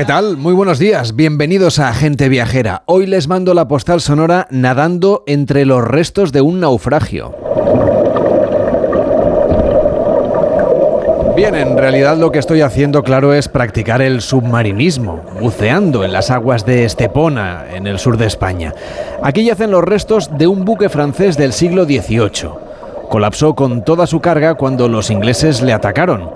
¿Qué tal? Muy buenos días, bienvenidos a Gente Viajera. Hoy les mando la postal sonora nadando entre los restos de un naufragio. Bien, en realidad lo que estoy haciendo, claro, es practicar el submarinismo, buceando en las aguas de Estepona, en el sur de España. Aquí yacen los restos de un buque francés del siglo XVIII. Colapsó con toda su carga cuando los ingleses le atacaron.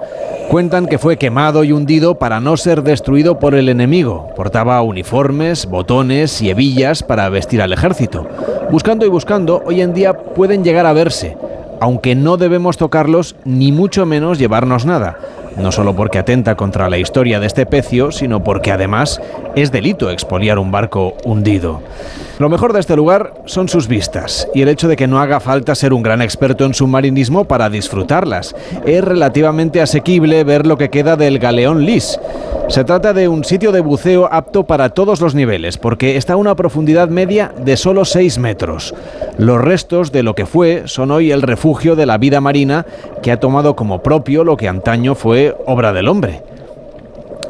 Cuentan que fue quemado y hundido para no ser destruido por el enemigo. Portaba uniformes, botones y hebillas para vestir al ejército. Buscando y buscando, hoy en día pueden llegar a verse, aunque no debemos tocarlos ni mucho menos llevarnos nada. No solo porque atenta contra la historia de este pecio, sino porque además es delito expoliar un barco hundido. Lo mejor de este lugar son sus vistas y el hecho de que no haga falta ser un gran experto en submarinismo para disfrutarlas. Es relativamente asequible ver lo que queda del galeón Lis. Se trata de un sitio de buceo apto para todos los niveles, porque está a una profundidad media de solo 6 metros. Los restos de lo que fue son hoy el refugio de la vida marina que ha tomado como propio lo que antaño fue obra del hombre.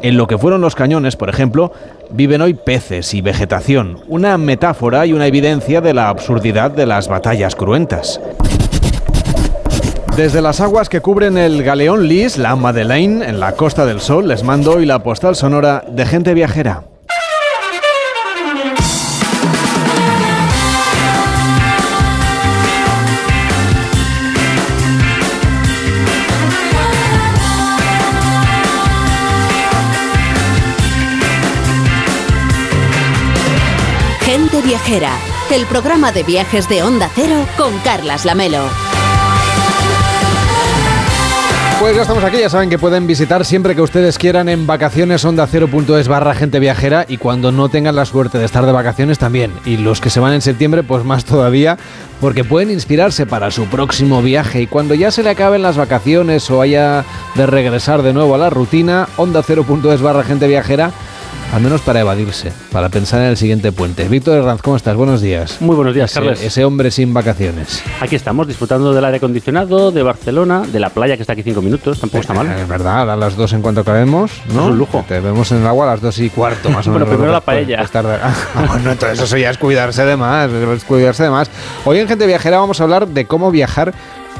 En lo que fueron los cañones, por ejemplo, viven hoy peces y vegetación, una metáfora y una evidencia de la absurdidad de las batallas cruentas. Desde las aguas que cubren el galeón Lis, la Madeleine, en la Costa del Sol, les mando hoy la postal sonora de gente viajera. El programa de viajes de Onda Cero con Carlas Lamelo. Pues ya estamos aquí, ya saben que pueden visitar siempre que ustedes quieran en vacaciones onda es barra gente viajera y cuando no tengan la suerte de estar de vacaciones también. Y los que se van en septiembre, pues más todavía, porque pueden inspirarse para su próximo viaje y cuando ya se le acaben las vacaciones o haya de regresar de nuevo a la rutina, onda es barra gente viajera al menos para evadirse, para pensar en el siguiente puente. Víctor Herranz, ¿cómo estás? Buenos días. Muy buenos días, ese, Carles. Ese hombre sin vacaciones. Aquí estamos, disfrutando del aire acondicionado, de Barcelona, de la playa que está aquí cinco minutos, tampoco está mal. Es verdad, a las dos en cuanto acabemos, ¿no? Es un lujo. Te vemos en el agua a las dos y cuarto, más o menos. Pero primero la paella. Ah, bueno, entonces eso ya es cuidarse de más, es cuidarse de más. Hoy en Gente Viajera vamos a hablar de cómo viajar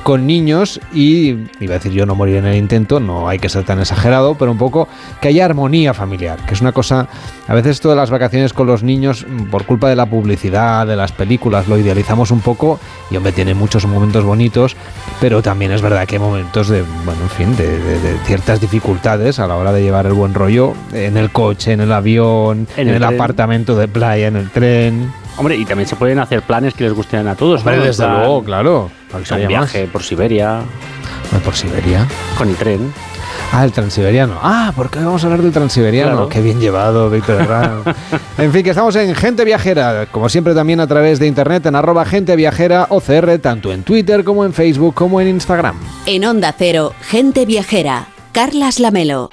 con niños y, iba a decir yo no morir en el intento, no hay que ser tan exagerado, pero un poco que haya armonía familiar, que es una cosa, a veces todas las vacaciones con los niños, por culpa de la publicidad, de las películas, lo idealizamos un poco y hombre, tiene muchos momentos bonitos, pero también es verdad que hay momentos de, bueno, en fin, de, de, de ciertas dificultades a la hora de llevar el buen rollo en el coche, en el avión, en, en el, el apartamento de playa, en el tren. Hombre, y también se pueden hacer planes que les gusten a todos. Hombre, ¿no? desde plan, luego, claro. Un viaje más. por Siberia. No, por Siberia. Con el tren. Ah, el transiberiano. Ah, ¿por qué vamos a hablar del transiberiano? Claro. Qué bien llevado, Víctor Herrán. en fin, que estamos en Gente Viajera, como siempre también a través de internet en arroba Gente Viajera OCR, tanto en Twitter como en Facebook como en Instagram. En Onda Cero, Gente Viajera, Carlas Lamelo.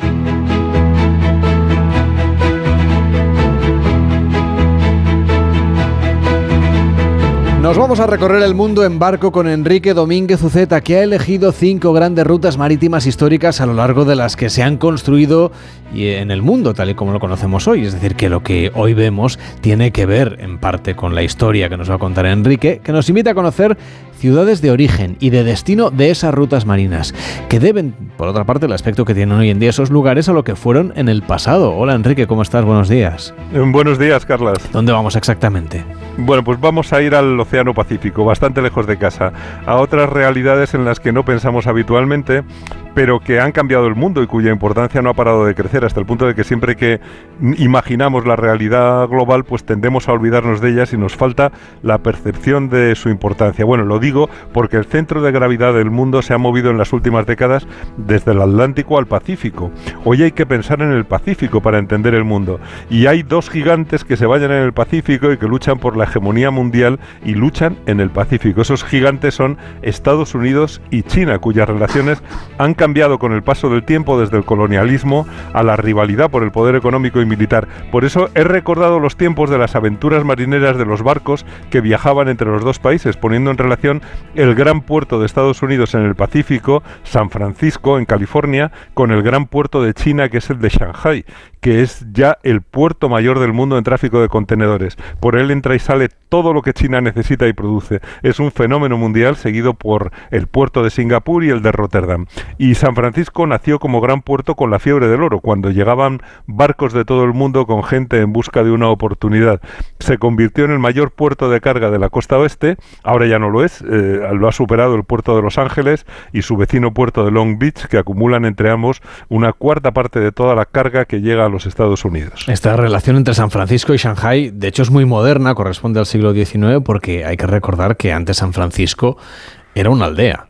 Nos vamos a recorrer el mundo en barco con Enrique Domínguez Uceta, que ha elegido cinco grandes rutas marítimas históricas a lo largo de las que se han construido y en el mundo, tal y como lo conocemos hoy. Es decir, que lo que hoy vemos tiene que ver en parte con la historia que nos va a contar Enrique, que nos invita a conocer ciudades de origen y de destino de esas rutas marinas, que deben, por otra parte, el aspecto que tienen hoy en día esos lugares a lo que fueron en el pasado. Hola Enrique, ¿cómo estás? Buenos días. Buenos días, Carlas. ¿Dónde vamos exactamente? Bueno, pues vamos a ir al Océano Pacífico, bastante lejos de casa, a otras realidades en las que no pensamos habitualmente, pero que han cambiado el mundo y cuya importancia no ha parado de crecer hasta el punto de que siempre que imaginamos la realidad global, pues tendemos a olvidarnos de ellas y nos falta la percepción de su importancia. Bueno, lo digo porque el centro de gravedad del mundo se ha movido en las últimas décadas desde el Atlántico al Pacífico. Hoy hay que pensar en el Pacífico para entender el mundo. Y hay dos gigantes que se vayan en el Pacífico y que luchan por la hegemonía mundial y luchan en el Pacífico. Esos gigantes son Estados Unidos y China, cuyas relaciones han cambiado con el paso del tiempo desde el colonialismo a la rivalidad por el poder económico y militar. Por eso he recordado los tiempos de las aventuras marineras de los barcos que viajaban entre los dos países, poniendo en relación el gran puerto de Estados Unidos en el Pacífico, San Francisco, en California, con el gran puerto de China, que es el de Shanghai, que es ya el puerto mayor del mundo en tráfico de contenedores. Por él entra y sale todo lo que China necesita y produce. Es un fenómeno mundial seguido por el puerto de Singapur y el de Rotterdam. Y San Francisco nació como gran puerto con la fiebre del oro, cuando llegaban barcos de todo el mundo con gente en busca de una oportunidad. Se convirtió en el mayor puerto de carga de la costa oeste, ahora ya no lo es, eh, lo ha superado el puerto de Los Ángeles y su vecino puerto de Long Beach, que acumulan entre ambos una cuarta parte de toda la carga que llega a los Estados Unidos. Esta relación entre San Francisco y Shanghai, de hecho, es muy moderna, corresponde al siglo XIX, porque hay que recordar que antes San Francisco era una aldea.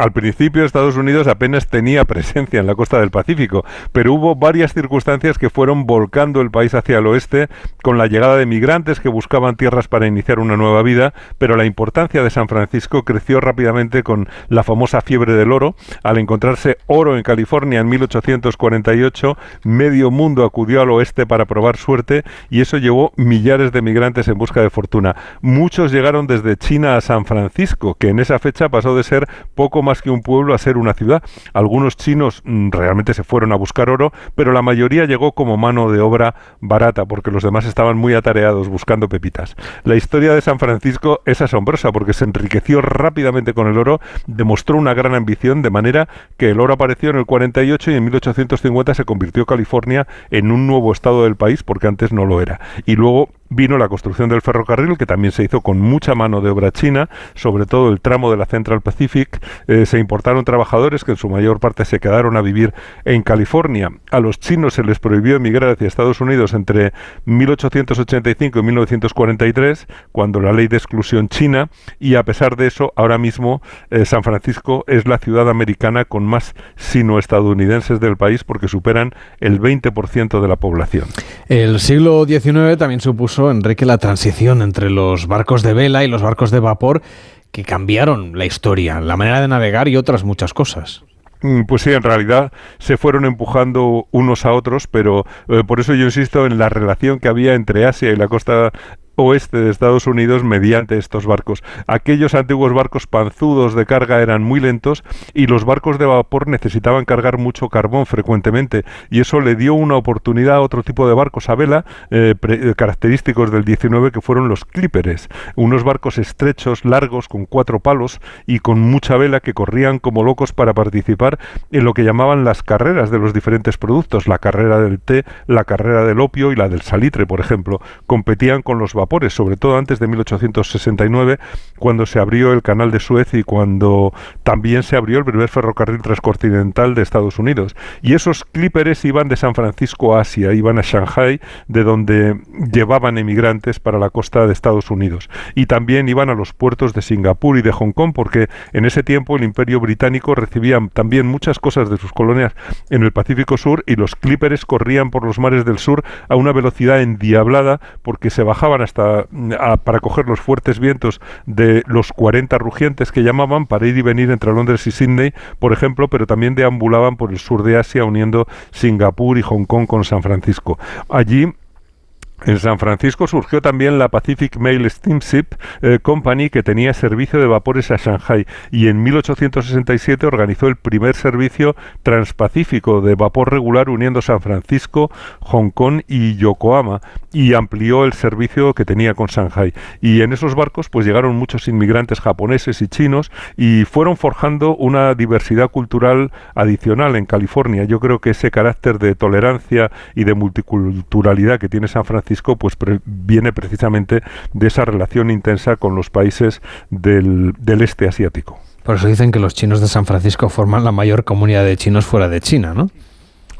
Al principio Estados Unidos apenas tenía presencia en la costa del Pacífico, pero hubo varias circunstancias que fueron volcando el país hacia el oeste con la llegada de migrantes que buscaban tierras para iniciar una nueva vida, pero la importancia de San Francisco creció rápidamente con la famosa fiebre del oro. Al encontrarse oro en California en 1848, medio mundo acudió al oeste para probar suerte y eso llevó millares de migrantes en busca de fortuna. Muchos llegaron desde China a San Francisco, que en esa fecha pasó de ser poco más más que un pueblo a ser una ciudad. Algunos chinos mm, realmente se fueron a buscar oro, pero la mayoría llegó como mano de obra barata, porque los demás estaban muy atareados buscando pepitas. La historia de San Francisco es asombrosa, porque se enriqueció rápidamente con el oro, demostró una gran ambición, de manera que el oro apareció en el 48 y en 1850 se convirtió California en un nuevo estado del país, porque antes no lo era. Y luego vino la construcción del ferrocarril, que también se hizo con mucha mano de obra china, sobre todo el tramo de la Central Pacific. Eh, se importaron trabajadores que en su mayor parte se quedaron a vivir en California. A los chinos se les prohibió emigrar hacia Estados Unidos entre 1885 y 1943, cuando la ley de exclusión china, y a pesar de eso, ahora mismo eh, San Francisco es la ciudad americana con más sino-estadounidenses del país porque superan el 20% de la población. El siglo XIX también supuso Enrique, la transición entre los barcos de vela y los barcos de vapor que cambiaron la historia, la manera de navegar y otras muchas cosas. Mm, pues sí, en realidad se fueron empujando unos a otros, pero eh, por eso yo insisto en la relación que había entre Asia y la costa oeste de Estados Unidos mediante estos barcos. Aquellos antiguos barcos panzudos de carga eran muy lentos y los barcos de vapor necesitaban cargar mucho carbón frecuentemente y eso le dio una oportunidad a otro tipo de barcos a vela eh, eh, característicos del 19 que fueron los clíperes, unos barcos estrechos, largos, con cuatro palos y con mucha vela que corrían como locos para participar en lo que llamaban las carreras de los diferentes productos, la carrera del té, la carrera del opio y la del salitre, por ejemplo. Competían con los vapores sobre todo antes de 1869, cuando se abrió el canal de Suez y cuando también se abrió el primer ferrocarril transcontinental de Estados Unidos. Y esos clíperes iban de San Francisco a Asia, iban a Shanghai, de donde llevaban emigrantes para la costa de Estados Unidos. Y también iban a los puertos de Singapur y de Hong Kong, porque en ese tiempo el Imperio Británico recibía también muchas cosas de sus colonias en el Pacífico Sur y los clíperes corrían por los mares del sur a una velocidad endiablada porque se bajaban hasta para coger los fuertes vientos de los 40 rugientes que llamaban para ir y venir entre Londres y Sydney, por ejemplo, pero también deambulaban por el sur de Asia uniendo Singapur y Hong Kong con San Francisco. Allí en San Francisco surgió también la Pacific Mail Steamship eh, Company que tenía servicio de vapores a Shanghai y en 1867 organizó el primer servicio transpacífico de vapor regular uniendo San Francisco, Hong Kong y Yokohama y amplió el servicio que tenía con Shanghai. Y en esos barcos pues llegaron muchos inmigrantes japoneses y chinos y fueron forjando una diversidad cultural adicional en California. Yo creo que ese carácter de tolerancia y de multiculturalidad que tiene San Francisco pues viene precisamente de esa relación intensa con los países del, del este asiático. Por eso dicen que los chinos de San Francisco forman la mayor comunidad de chinos fuera de China, ¿no?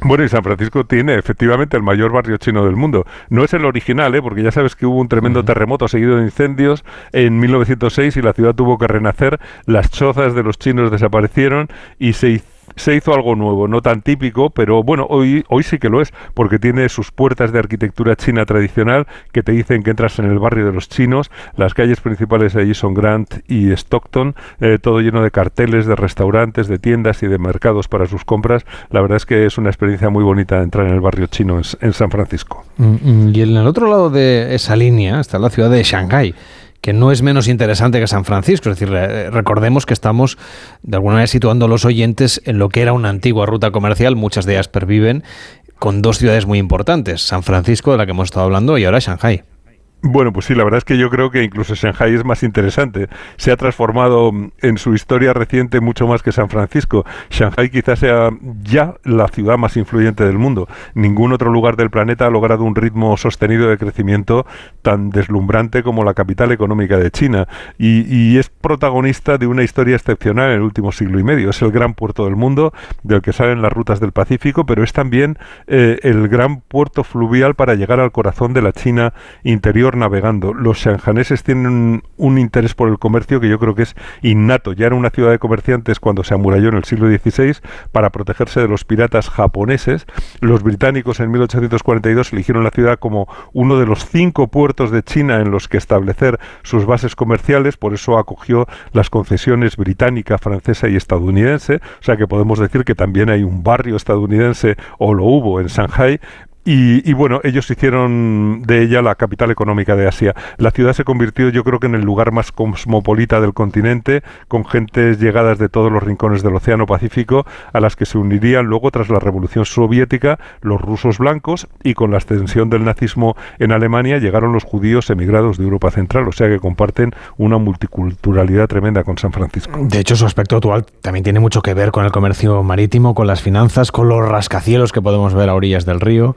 Bueno, y San Francisco tiene efectivamente el mayor barrio chino del mundo. No es el original, ¿eh? porque ya sabes que hubo un tremendo terremoto seguido de incendios en 1906 y la ciudad tuvo que renacer. Las chozas de los chinos desaparecieron y se se hizo algo nuevo, no tan típico, pero bueno, hoy, hoy sí que lo es, porque tiene sus puertas de arquitectura china tradicional que te dicen que entras en el barrio de los chinos, las calles principales allí son Grant y Stockton, eh, todo lleno de carteles, de restaurantes, de tiendas y de mercados para sus compras. La verdad es que es una experiencia muy bonita entrar en el barrio chino en, en San Francisco. Mm, mm, y en el otro lado de esa línea está la ciudad de Shanghái que no es menos interesante que San Francisco. Es decir, recordemos que estamos de alguna manera situando a los oyentes en lo que era una antigua ruta comercial, muchas de ellas perviven, con dos ciudades muy importantes, San Francisco, de la que hemos estado hablando, y ahora Shanghai. Bueno, pues sí, la verdad es que yo creo que incluso Shanghai es más interesante. Se ha transformado mm, en su historia reciente mucho más que San Francisco. Shanghai quizás sea ya la ciudad más influyente del mundo. Ningún otro lugar del planeta ha logrado un ritmo sostenido de crecimiento tan deslumbrante como la capital económica de China. Y, es protagonista de una historia excepcional en el último siglo y medio. Es el gran puerto del mundo, del que salen las rutas del Pacífico, pero es también eh, el gran puerto fluvial para llegar al corazón de la China interior navegando. Los shanghaneses tienen un, interés por el comercio que yo creo que es innato. Ya era una ciudad de comerciantes cuando se amuralló en el siglo XVI para protegerse de los piratas japoneses. Los británicos en 1842 eligieron la ciudad como uno de los cinco puertos de China en los que establecer sus bases comerciales, por eso acogió las concesiones británica, francesa y estadounidense, o sea que podemos decir que también hay un barrio estadounidense o lo hubo en Shanghai, y, bueno, ellos hicieron de ella la capital económica de Asia. La ciudad se convirtió yo creo que en el lugar más cosmopolita del continente, con gentes llegadas de todos los rincones del Océano Pacífico, a las que se unirían luego tras la Revolución Soviética los rusos blancos y con la extensión del nazismo en Alemania llegaron los judíos emigrados de Europa Central, o sea que comparten una multiculturalidad tremenda con San Francisco. De hecho, su aspecto actual también tiene mucho que ver con el comercio marítimo, con las finanzas, con los rascacielos que podemos ver a orillas del río.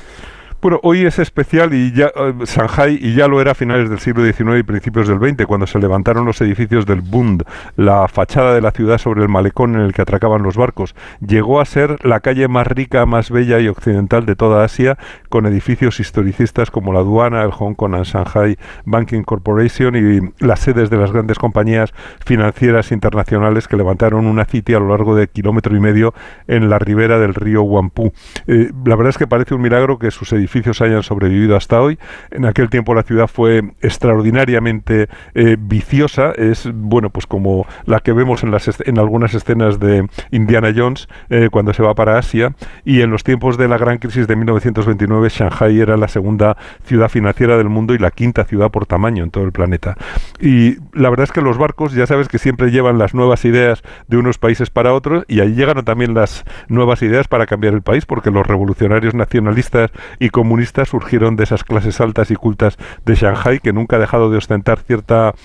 Bueno, hoy es especial y ya uh, Shanghai y ya lo era a finales del siglo XIX y principios del XX, cuando se levantaron los edificios del Bund, la fachada de la ciudad sobre el malecón en el que atracaban los barcos. Llegó a ser la calle más rica, más bella y occidental de toda Asia, con edificios historicistas como la aduana, el Hong Kong and Shanghai Banking Corporation y las sedes de las grandes compañías financieras internacionales que levantaron una city a lo largo de kilómetro y medio en la ribera del río Huangpu. Eh, la verdad es que parece un milagro que sus edificios edificios hayan sobrevivido hasta hoy. En aquel tiempo la ciudad fue extraordinariamente eh, viciosa, es bueno pues como la que vemos en, las en algunas escenas de Indiana Jones eh, cuando se va para Asia y en los tiempos de la gran crisis de 1929 Shanghai era la segunda ciudad financiera del mundo y la quinta ciudad por tamaño en todo el planeta. Y la verdad es que los barcos ya sabes que siempre llevan las nuevas ideas de unos países para otros y ahí llegan también las nuevas ideas para cambiar el país porque los revolucionarios nacionalistas y comunistas surgieron de esas clases altas y cultas de Shanghai que nunca ha dejado de ostentar cierta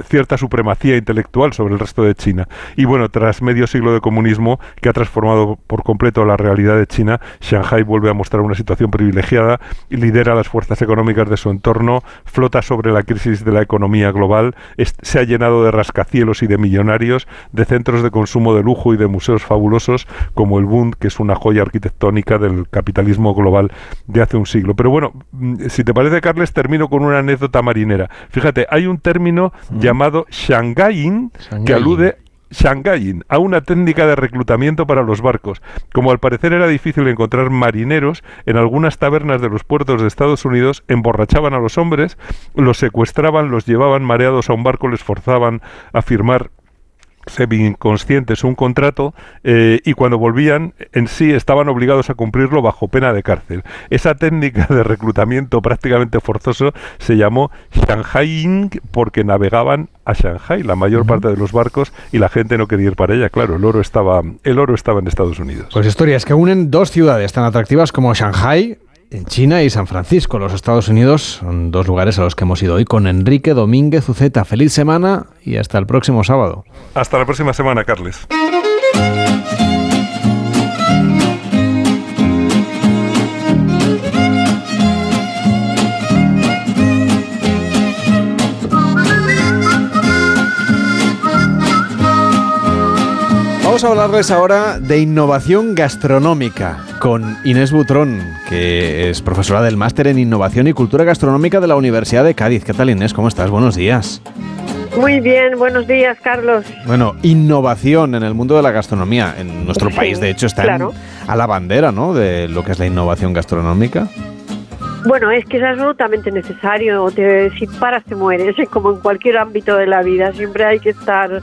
cierta supremacía intelectual sobre el resto de China. Y bueno, tras medio siglo de comunismo que ha transformado por completo la realidad de China, Shanghai vuelve a mostrar una situación privilegiada lidera las fuerzas económicas de su entorno, flota sobre la crisis de la economía global, se ha llenado de rascacielos y de millonarios, de centros de consumo de lujo y de museos fabulosos como el Bund, que es una joya arquitectónica del capitalismo global de hace un siglo. Pero bueno, mm, si te parece, Carles, termino con una anécdota marinera. Fíjate, hay un término llamado Shanghaiing, que alude Shanghaiing, a una técnica de reclutamiento para los barcos. Como al parecer era difícil encontrar marineros, en algunas tabernas de los puertos de Estados Unidos emborrachaban a los hombres, los secuestraban, los llevaban mareados a un barco, les forzaban a firmar semi-inconscientes un contrato eh, y cuando volvían en sí estaban obligados a cumplirlo bajo pena de cárcel. Esa técnica de reclutamiento prácticamente forzoso se llamó Shanghaiing porque navegaban a Shanghai la mayor parte de los barcos y la gente no quería ir para ella. Claro, el oro estaba el oro estaba en Estados Unidos. Pues historias que unen dos ciudades tan atractivas como Shanghai en China y San Francisco, los Estados Unidos, son dos lugares a los que hemos ido hoy con Enrique Domínguez Uceta. Feliz semana y hasta el próximo sábado. Hasta la próxima semana, Carles. Vamos a hablarles ahora de innovación gastronómica con Inés Butrón, que es profesora del máster en Innovación y Cultura Gastronómica de la Universidad de Cádiz. ¿Qué tal Inés? ¿Cómo estás? Buenos días. Muy bien, buenos días, Carlos. Bueno, innovación en el mundo de la gastronomía. En nuestro país, de hecho, está a la bandera, ¿no? De lo que es la innovación gastronómica. Bueno, es que es absolutamente necesario. si paras, te mueres, como en cualquier ámbito de la vida. Siempre hay que estar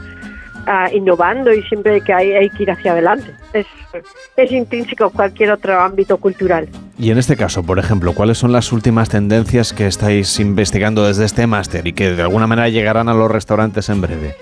innovando y siempre que hay, hay que ir hacia adelante. Es, es intrínseco a cualquier otro ámbito cultural. Y en este caso, por ejemplo, ¿cuáles son las últimas tendencias que estáis investigando desde este máster y que de alguna manera llegarán a los restaurantes en breve?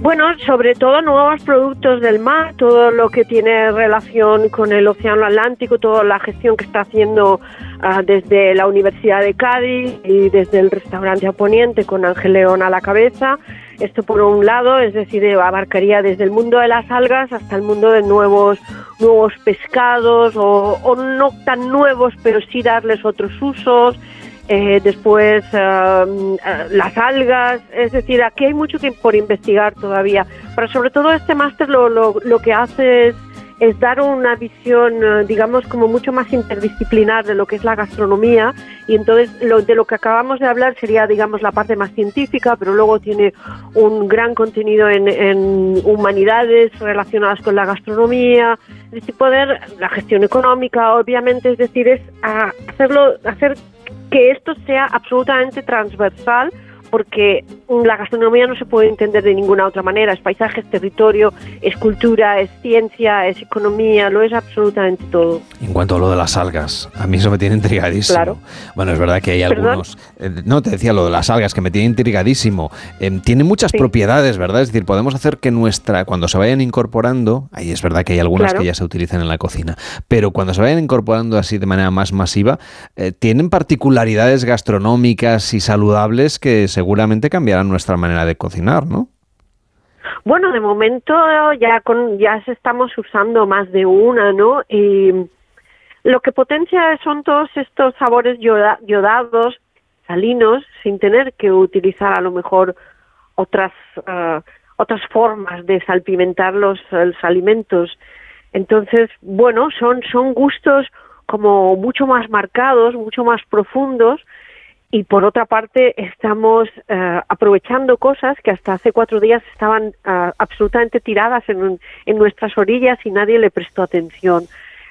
Bueno, sobre todo nuevos productos del mar, todo lo que tiene relación con el Océano Atlántico, toda la gestión que está haciendo ah, desde la Universidad de Cádiz y desde el restaurante a Poniente con Ángel León a la cabeza. Esto por un lado, es decir, abarcaría desde el mundo de las algas hasta el mundo de nuevos nuevos pescados o, no tan nuevos, pero sí darles otros usos. Eh, después eh, las algas, es decir, aquí hay mucho que por investigar todavía, pero sobre todo este máster lo, lo, lo que hace es, es dar una visión, eh, digamos, como mucho más interdisciplinar de lo que es la gastronomía. Y entonces lo, de lo que acabamos de hablar sería, digamos, la parte más científica, pero luego tiene un gran contenido en, humanidades relacionadas con la gastronomía, es decir, poder, la gestión económica, obviamente, es decir, es a hacerlo, hacer que esto sea absolutamente transversal porque la gastronomía no se puede entender de ninguna otra manera. Es paisaje, es territorio, es cultura, es ciencia, es economía, lo es absolutamente todo. En cuanto a lo de las algas, a mí eso me tiene intrigadísimo. Claro. Bueno, es verdad que hay algunos... Eh, no, te decía lo de las algas, que me tiene intrigadísimo. Eh, tiene muchas Sí. propiedades, ¿verdad? Es decir, podemos hacer que nuestra... Cuando se vayan incorporando, ahí es verdad que hay algunas Claro. que ya se utilizan en la cocina, pero cuando se vayan incorporando así de manera más masiva, eh, tienen particularidades gastronómicas y saludables que seguramente cambiarán nuestra manera de cocinar, ¿no? Bueno, de momento ya con ya estamos usando más de una, ¿no? Y lo que potencia son todos estos sabores yoda- yodados, salinos, sin tener que utilizar a lo mejor otras ah, otras formas de salpimentar los, los alimentos. Entonces, bueno, son son gustos como mucho más marcados, mucho más profundos y por otra parte estamos eh, aprovechando cosas que hasta hace cuatro días estaban ah, absolutamente tiradas en, en nuestras orillas y nadie le prestó atención.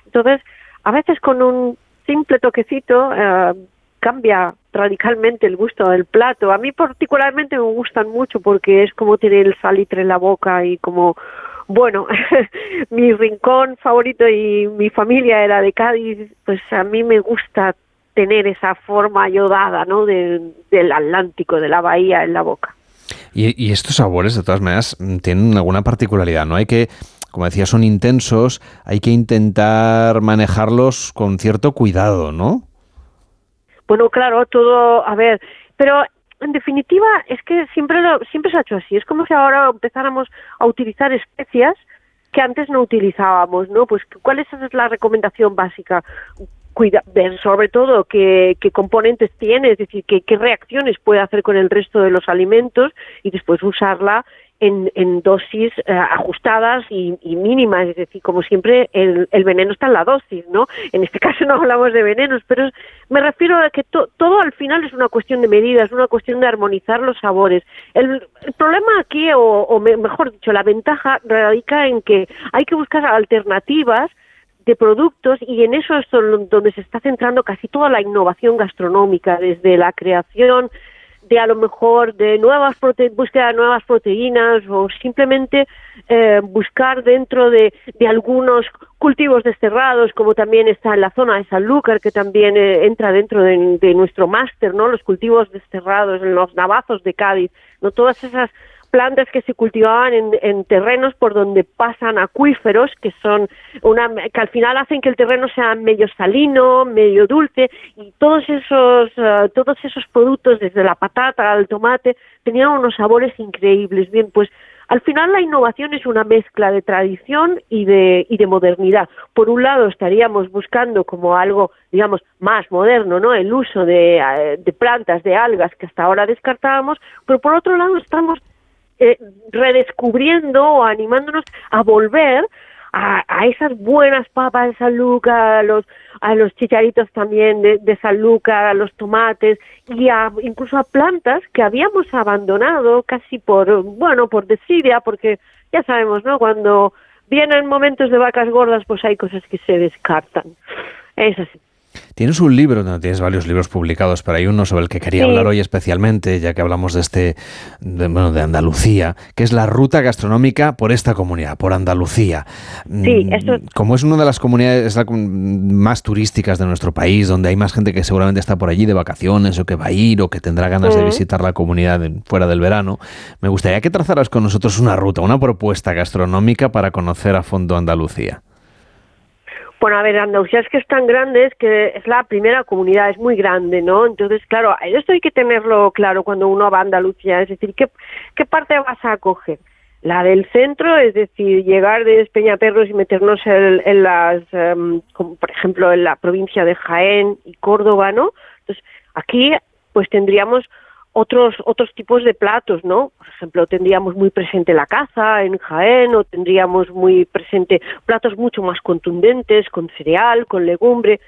Entonces, a veces con un simple toquecito eh, cambia radicalmente el gusto del plato. A mí particularmente me gustan mucho porque es como tener el salitre en la boca y como bueno, mi rincón favorito y mi familia era de Cádiz, pues a mí me gusta tener esa forma ayodada, ¿no? De- del Atlántico, de la bahía en la boca. Y, y estos sabores, de todas maneras, mm, tienen alguna particularidad, ¿no? Hay que, como decía, son intensos, hay que intentar manejarlos con cierto cuidado, ¿no? Bueno, claro, todo, a ver, pero en definitiva es que siempre lo, siempre se ha hecho así. Es como si ahora empezáramos a utilizar especias que antes no utilizábamos, ¿no? Pues ¿cuál es la recomendación básica? Cuida, ver sobre todo qué, qué componentes tiene, es decir, qué, qué reacciones puede hacer con el resto de los alimentos y después usarla en, en dosis eh, ajustadas y, mínimas, es decir, como siempre el, el veneno está en la dosis, ¿no? En este caso no hablamos de venenos, pero me refiero a que to- todo al final es una cuestión de medidas, es una cuestión de armonizar los sabores. El, problema aquí, o, o me- mejor dicho, la ventaja radica en que hay que buscar alternativas de productos y en eso es don- donde se está centrando casi toda la innovación gastronómica, desde la creación de a lo mejor de nuevas prote búsqueda de nuevas proteínas o simplemente eh, buscar dentro de, de algunos cultivos desterrados como también está en la zona de Sanlúcar que también eh, entra dentro de, de nuestro máster no los cultivos desterrados en los navazos de Cádiz no todas esas plantas que se cultivaban en, en terrenos por donde pasan acuíferos que son una que al final hacen que el terreno sea medio salino, medio dulce y todos esos eh, todos esos productos desde la patata al tomate tenían unos sabores increíbles. Bien, pues al final la innovación es una mezcla de tradición y de, y de modernidad. Por un lado estaríamos buscando como algo, digamos, más moderno, ¿no? El uso de, eh, de plantas, de algas que hasta ahora descartábamos, pero por otro lado estamos eh, redescubriendo o animándonos a volver a, a esas buenas papas de San Luca, a los, a los chicharitos también de, de San Luca, a los tomates y a, incluso a plantas que habíamos abandonado casi por, bueno, por desidia, porque ya sabemos, ¿no? Cuando vienen momentos de vacas gordas, pues hay cosas que se descartan. Es así. Tienes un libro, no, tienes varios libros publicados, pero hay uno sobre el que quería hablar hoy especialmente, ya que hablamos de este, bueno, de Andalucía, que es la ruta gastronómica por esta comunidad, por Andalucía. Sí, mm, eso... Como es una de las comunidades más turísticas de nuestro país, donde hay más gente que seguramente está por allí de vacaciones o que va a ir o que tendrá ganas de visitar la comunidad fuera del verano, me gustaría que trazaras con nosotros una ruta, una propuesta gastronómica para conocer a fondo Andalucía. Bueno, a ver, Andalucía es que es tan grande, es que es la primera comunidad, es muy grande, ¿no? Entonces, claro, esto hay que tenerlo claro cuando uno va a Andalucía, es decir, ¿qué, qué parte vas a coger? La del centro, es decir, llegar de Peñaperros y meternos en, las, em, como por ejemplo, en la provincia de Jaén y Córdoba, ¿no? Entonces, aquí, pues tendríamos otros otros tipos de platos, ¿no? Por ejemplo, tendríamos muy presente la caza en Jaén o tendríamos muy presente platos mucho más contundentes con cereal, con legumbre.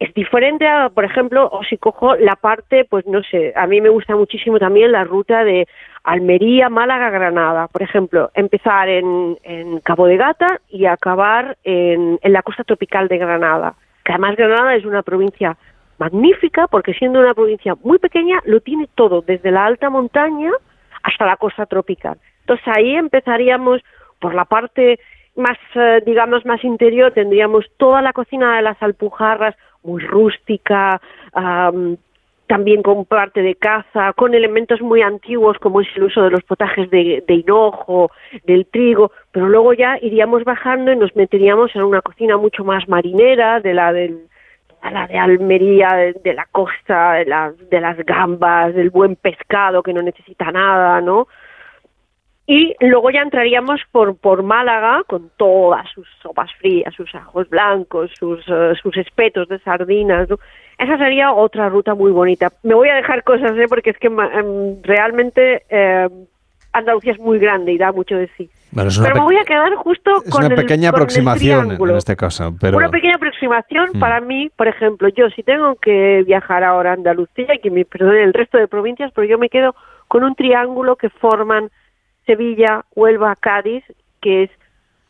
Es diferente a, por ejemplo, o si cojo la parte, pues no sé, a mí me gusta muchísimo también la ruta de Almería, Málaga, Granada. Por ejemplo, empezar en, en Cabo de Gata y acabar en, en la costa tropical de Granada. Que además Granada es una provincia magnífica porque siendo una provincia muy pequeña lo tiene todo, desde la alta montaña hasta la costa tropical. Entonces ahí empezaríamos por la parte más, eh, digamos, más interior, tendríamos toda la cocina de las alpujarras, muy rústica, también con parte de caza, con elementos muy antiguos como es el uso de los potajes de, de, hinojo, del trigo, pero luego ya iríamos bajando y nos meteríamos en una cocina mucho más marinera, de la del, a la de Almería, de, la costa, de, de las gambas, del buen pescado que no necesita nada, ¿no? Y luego ya entraríamos por, por Málaga con todas sus sopas frías, sus ajos blancos, sus, eh, sus espetos de sardinas. Esa sería otra ruta muy bonita. Me voy a dejar cosas, ¿eh? porque es que em, realmente eh, Andalucía es muy grande y da mucho de sí. pero me voy a quedar justo con una pequeña aproximación en este caso. Pero... Una pequeña aproximación mm. para mí, por ejemplo, yo si tengo que viajar ahora a Andalucía y que me perdonen el resto de provincias, pero yo me quedo con un triángulo que forman Sevilla, Huelva, Cádiz, que es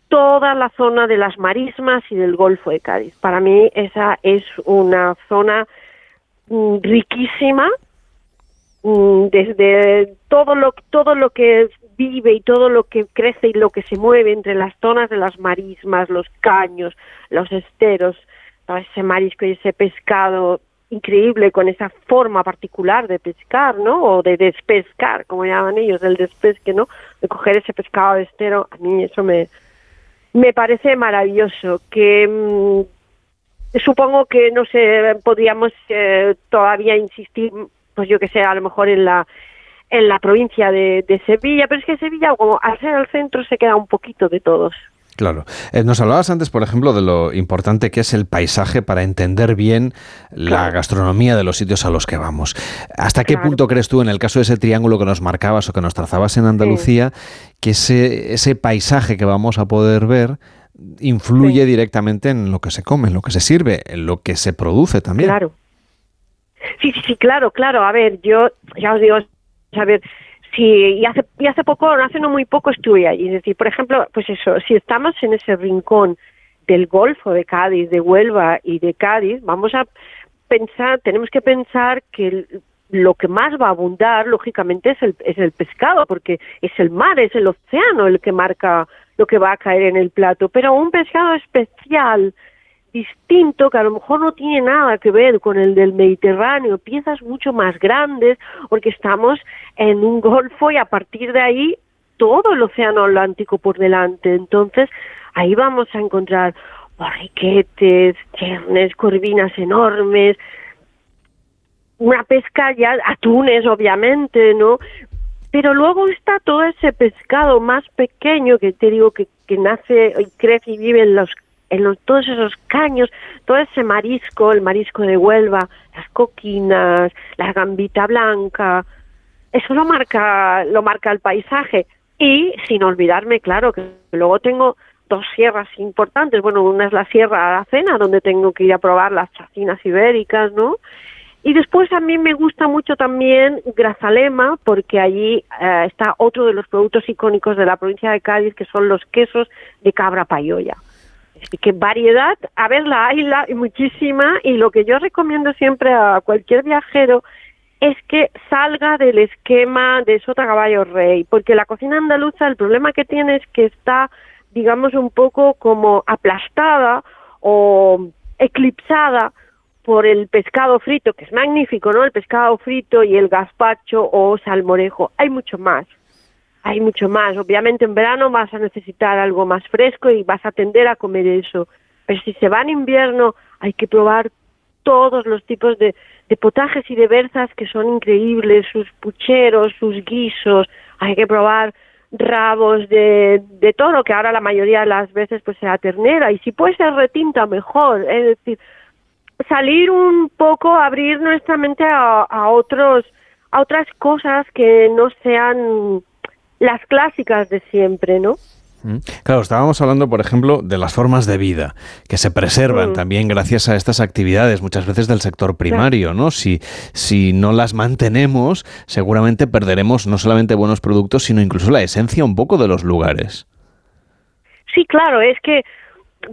toda la zona de las marismas y del Golfo de Cádiz. Para mí esa es una zona mm, riquísima desde todo lo todo lo que vive y todo lo que crece y lo que se mueve entre las zonas de las marismas, los caños, los esteros, ese marisco y ese pescado increíble con esa forma particular de pescar, ¿no? O de despescar, como llaman ellos, el despesque, ¿no? De coger ese pescado de estero, a mí eso me me parece maravilloso que mm, supongo que no sé podríamos eh, todavía insistir pues yo que sé, a lo mejor en la en la provincia de, Sevilla, pero es que Sevilla, como al ser el centro, se queda un poquito de todos. Claro. Eh, nos hablabas antes, por ejemplo, de lo importante que es el paisaje para entender bien la gastronomía de los sitios a los que vamos. ¿Hasta qué punto crees tú, en el caso de ese triángulo que nos marcabas o que nos trazabas en Andalucía, que ese, ese paisaje que vamos a poder ver influye directamente en lo que se come, en lo que se sirve, en lo que se produce también? Claro. Sí, sí, sí, claro, claro. A ver, yo ya os digo, a ver, si y hace y hace poco, hace no muy poco estuve ahí. Es decir, por ejemplo, pues eso, si estamos en ese rincón del Golfo de Cádiz, de Huelva y de Cádiz, vamos a pensar, tenemos que pensar que lo que más va a abundar, lógicamente, es el, es el pescado, porque es el mar, es el océano el que marca lo que va a caer en el plato. Pero un pescado especial, distinto que a lo mejor no tiene nada que ver con el del Mediterráneo, piezas mucho más grandes, porque estamos en un golfo y a partir de ahí todo el océano Atlántico por delante. Entonces, ahí vamos a encontrar borriquetes, chernes, corvinas enormes, una pesca ya, atunes obviamente, ¿no? Pero luego está todo ese pescado más pequeño que te digo que, que nace y crece y vive en los en todos esos caños, todo ese marisco, el marisco de Huelva, las coquinas, la gambita blanca, eso lo marca, lo marca el paisaje. Y sin olvidarme, claro, que luego tengo dos sierras importantes. Bueno, una es la Sierra Aracena, donde tengo que ir a probar las chacinas ibéricas, ¿no? Y después a mí me gusta mucho también Grazalema, porque allí eh, está otro de los productos icónicos de la provincia de Cádiz, que son los quesos de cabra payoya que variedad, a ver, la hay muchísima y lo que yo recomiendo siempre a cualquier viajero es que salga del esquema de Sota Caballo Rey, porque la cocina andaluza el problema que tiene es que está, digamos, un poco como aplastada o eclipsada por el pescado frito, que es magnífico, ¿no? El pescado frito y el gazpacho o salmorejo. Hay mucho más. Hay mucho más. Obviamente en verano vas a necesitar algo más fresco y vas a tender a comer eso. Pero si se va en invierno, hay que probar todos los tipos de, potajes y de berzas que son increíbles, sus pucheros, sus guisos. Hay que probar rabos de, de todo, que ahora la mayoría de las veces pues sea ternera. Y si puede ser retinta, mejor. Es decir, salir un poco, abrir nuestra mente a otros, a otras cosas que no sean las clásicas de siempre, ¿no? Mm. Claro, estábamos hablando, por ejemplo, de las formas de vida que se preservan Mm. también gracias a estas actividades, muchas veces del sector primario, ¿no? Si, si no las mantenemos, seguramente perderemos no solamente buenos productos, sino incluso la esencia un poco de los lugares. Sí, claro, es que,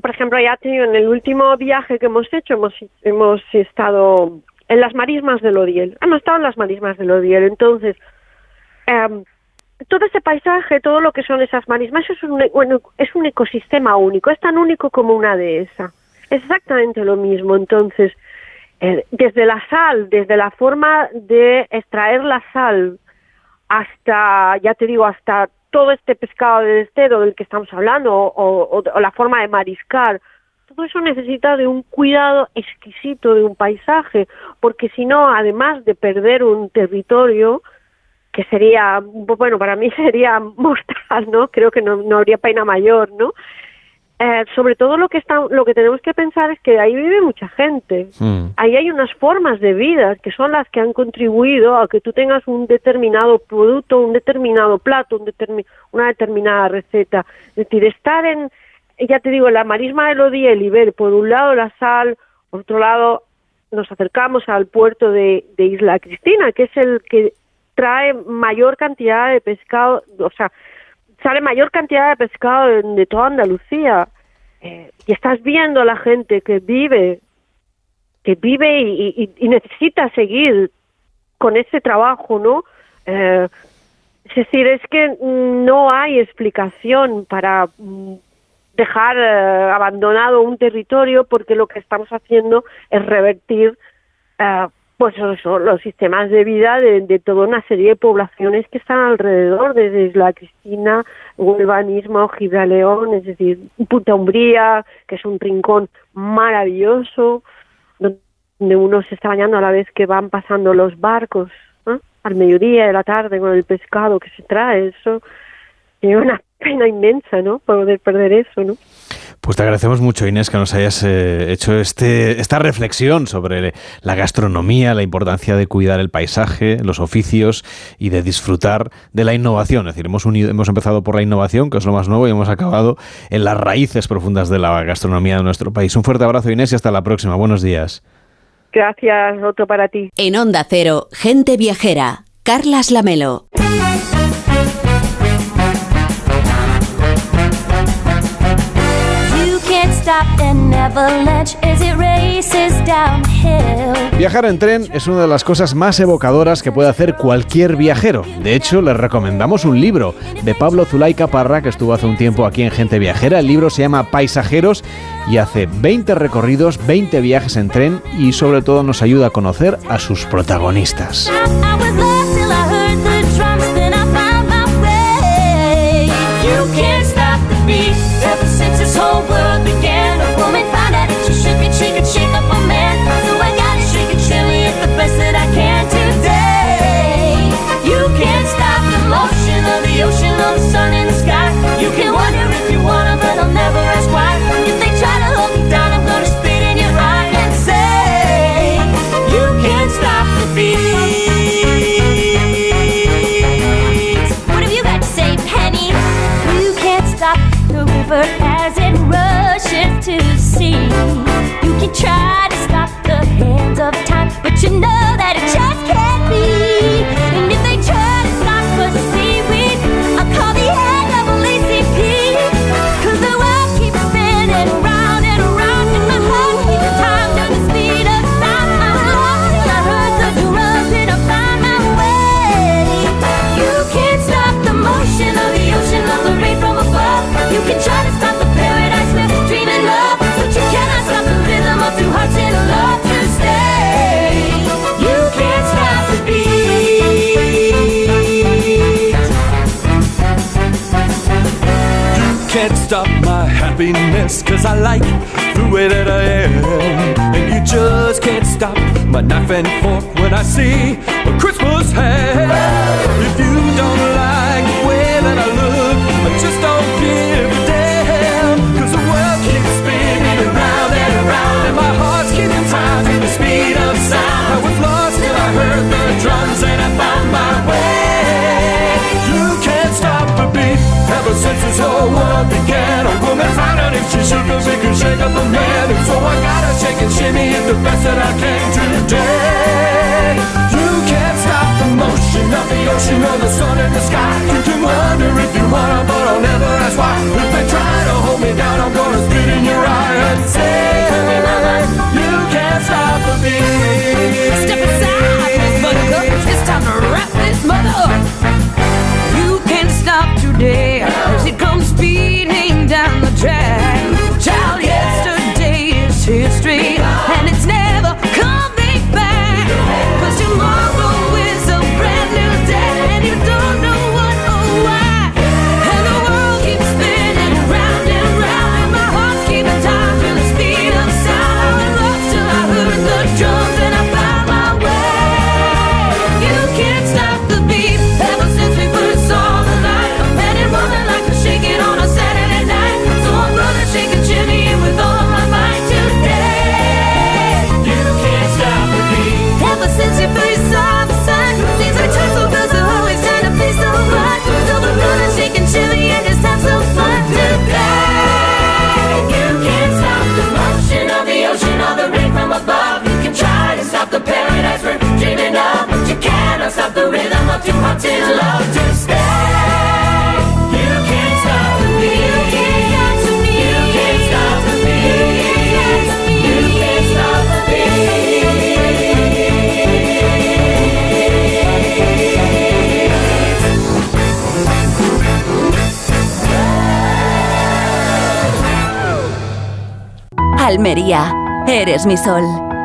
por ejemplo, ya te digo, en el último viaje que hemos hecho, hemos, hemos estado en las marismas del Odiel. Hemos estado en las marismas del Odiel, entonces, em, todo ese paisaje, todo lo que son esas marismas, es un, e- bueno, es un ecosistema único, es tan único como una dehesa. Es exactamente lo mismo, entonces, eh, desde la sal, desde la forma de extraer la sal, hasta, ya te digo, hasta todo este pescado del estero del que estamos hablando, o, o- o la forma de mariscar, todo eso necesita de un cuidado exquisito de un paisaje, porque si no, además de perder un territorio, que sería, bueno, para mí sería mortal, ¿no? Creo que no, no habría pena mayor, ¿no? Eh, sobre todo lo que está, lo que tenemos que pensar es que ahí vive mucha gente. Mm. Ahí hay unas formas de vida que son las que han contribuido a que tú tengas un determinado producto, un determinado plato, un determi- una determinada receta. Es decir, estar en, ya te digo, la marisma del Odiel y ver por un lado la sal, por otro lado nos acercamos al puerto de, de Isla Cristina, que es el que trae mayor cantidad de pescado, o sea, sale mayor cantidad de pescado de, de toda Andalucía. Eh, y estás viendo a la gente que vive, que vive y, necesita seguir con ese trabajo, ¿no? Eh, es decir, es que no hay explicación para mm, dejar eh, abandonado un territorio porque lo que estamos haciendo es revertir eh, pues eso, los sistemas de vida de, de toda una serie de poblaciones que están alrededor, desde Isla Cristina, Huelva mismo, Gibraleón, es decir, Punta Umbría, que es un rincón maravilloso, donde uno se está bañando a la vez que van pasando los barcos, al mediodía de la tarde con el pescado que se trae, eso tiene una pena inmensa, ¿no? Poder perder eso, ¿no? Pues te agradecemos mucho, Inés, que nos hayas eh, hecho este, esta reflexión sobre la gastronomía, la importancia de cuidar el paisaje, los oficios y de disfrutar de la innovación. Es decir, hemos, unido, hemos empezado por la innovación, que es lo más nuevo, y hemos acabado en las raíces profundas de la gastronomía de nuestro país. Un fuerte abrazo, Inés, y hasta la próxima. Buenos días. Gracias, otro para ti. En Onda Cero, Gente Viajera, Carlas Lamelo. Viajar en tren es una de las cosas más evocadoras que puede hacer cualquier viajero. De hecho, les recomendamos un libro de Pablo Zulaika Parra, que estuvo hace un tiempo aquí en Gente Viajera. El libro se llama Paisajeros y hace 20 recorridos, 20 viajes en tren y sobre todo nos ayuda a conocer a sus protagonistas. Happiness, cause I like the way that I am. And you just can't stop my knife and fork when I see a Christmas ham. If you don't like the way that I look, I just don't give a damn. Cause the world keeps spinning around and around, and my heart's keeping time to the speed of sound. I was lost till I heard the drums and I found my way. You can't stop the beat ever since this whole world began. A woman found out if she shook her, she could shake up a man. And so I gotta shake and shimmy it the best that I can today. You can't stop the motion of the ocean or the sun in the sky. You can wonder if you wanna, but I'll never ask why. If they try to hold me down, I'm gonna spit in your eye and say, You can't stop the beat. Almería, eres mi sol.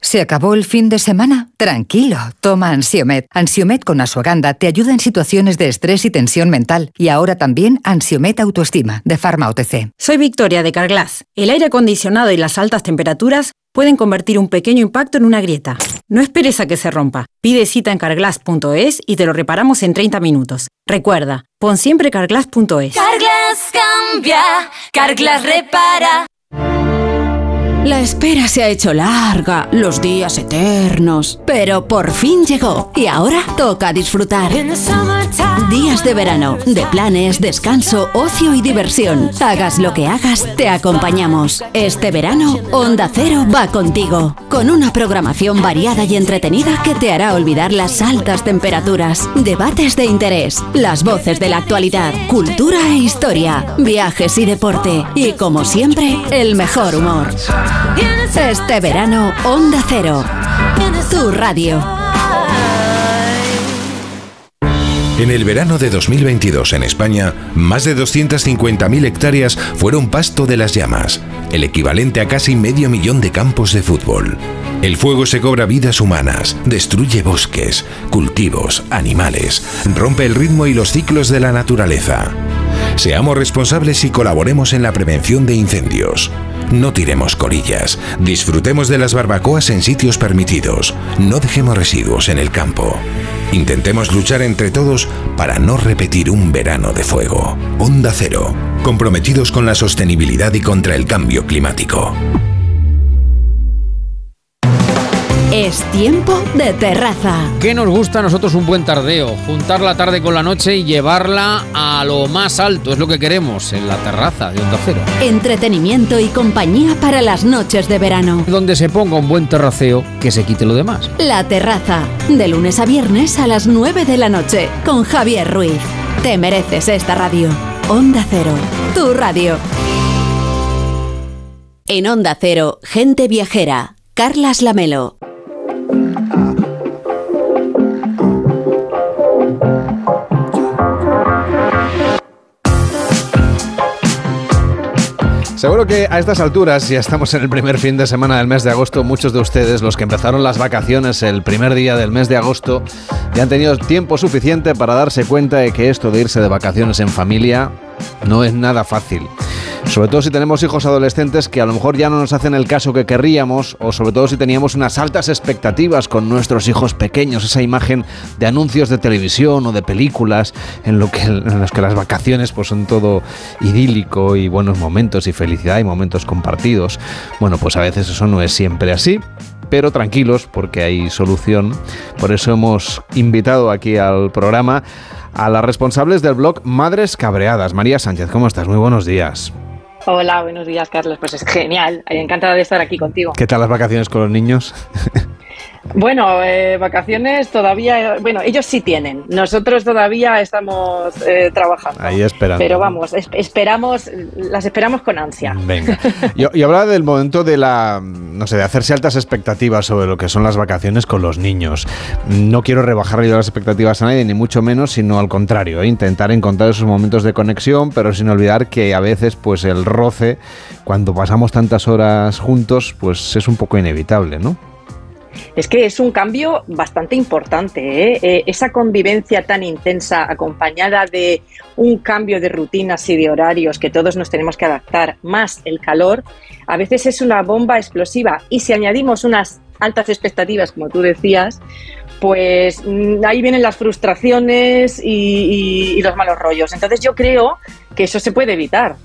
¿Se acabó el fin de semana? Tranquilo, toma Ansiomet. Ansiomet con Asuaganda te ayuda en situaciones de estrés y tensión mental. Y ahora también Ansiomet Autoestima, de Pharma OTC. Soy Victoria de Carglass. El aire acondicionado y las altas temperaturas pueden convertir un pequeño impacto en una grieta. No esperes a que se rompa. Pide cita en carglass.es y te lo reparamos en 30 minutos. Recuerda, pon siempre carglass.es. Carglass cambia, Carglass repara. La espera se ha hecho larga, los días eternos, pero por fin llegó y ahora toca disfrutar. Días de verano, de planes, descanso, ocio y diversión. Hagas lo que hagas, te acompañamos. Este verano, Onda Cero va contigo, con una programación variada y entretenida que te hará olvidar las altas temperaturas, debates de interés, las voces de la actualidad, cultura e historia, viajes y deporte, y como siempre, el mejor humor. Este verano, Onda Cero. Tu radio. En el verano de 2022 en España, más de 250.000 hectáreas fueron pasto de las llamas, el equivalente a casi medio millón de campos de fútbol. El fuego se cobra vidas humanas, destruye bosques, cultivos, animales, rompe el ritmo y los ciclos de la naturaleza. Seamos responsables y colaboremos en la prevención de incendios. No tiremos corillas, disfrutemos de las barbacoas en sitios permitidos, no dejemos residuos en el campo. Intentemos luchar entre todos para no repetir un verano de fuego. Onda Cero, comprometidos con la sostenibilidad y contra el cambio climático. Es tiempo de terraza. ¿Qué nos gusta a nosotros un buen tardeo? Juntar la tarde con la noche y llevarla a lo más alto. Es lo que queremos en la terraza de Onda Cero. Entretenimiento y compañía para las noches de verano. Donde se ponga un buen terraceo que se quite lo demás. La terraza. De lunes a viernes a las 9 de la noche. Con Javier Ruiz. Te mereces esta radio. Onda Cero. Tu radio. En Onda Cero, gente viajera. Carlas Lamelo. Seguro que a estas alturas, ya estamos en el primer fin de semana del mes de agosto, muchos de ustedes, los que empezaron las vacaciones el primer día del mes de agosto, ya han tenido tiempo suficiente para darse cuenta de que esto de irse de vacaciones en familia no es nada fácil. Sobre todo si tenemos hijos adolescentes que a lo mejor ya no nos hacen el caso que querríamos, o sobre todo si teníamos unas altas expectativas con nuestros hijos pequeños, esa imagen de anuncios de televisión o de películas en, lo que, en los que las vacaciones pues son todo idílico y buenos momentos y felicidad y momentos compartidos. Bueno, pues a veces eso no es siempre así pero tranquilos porque hay solución. Por eso hemos invitado aquí al programa a las responsables del blog Madres Cabreadas. María Sánchez, ¿cómo estás? Muy buenos días. Hola, buenos días, Carlos. Pues es genial. Encantada de estar aquí contigo. ¿Qué tal las vacaciones con los niños? Bueno, eh, vacaciones todavía, bueno, ellos sí tienen. Nosotros todavía estamos eh, trabajando. Ahí esperando. Pero vamos, es- esperamos, las esperamos con ansia. Venga. Yo, yo hablaba del momento de la, no sé, de hacerse altas expectativas sobre lo que son las vacaciones con los niños. No quiero rebajar yo las expectativas a nadie, ni mucho menos, sino al contrario, ¿eh? intentar encontrar esos momentos de conexión, pero sin olvidar que a veces, pues el roce, cuando pasamos tantas horas juntos, pues es un poco inevitable, ¿no? Es que es un cambio bastante importante, ¿eh? Eh, esa convivencia tan intensa acompañada de un cambio de rutinas y de horarios que todos nos tenemos que adaptar, más el calor, a veces es una bomba explosiva. Y si añadimos unas altas expectativas, como tú decías, pues mm, ahí vienen las frustraciones y, los malos rollos. Entonces yo creo que eso se puede evitar.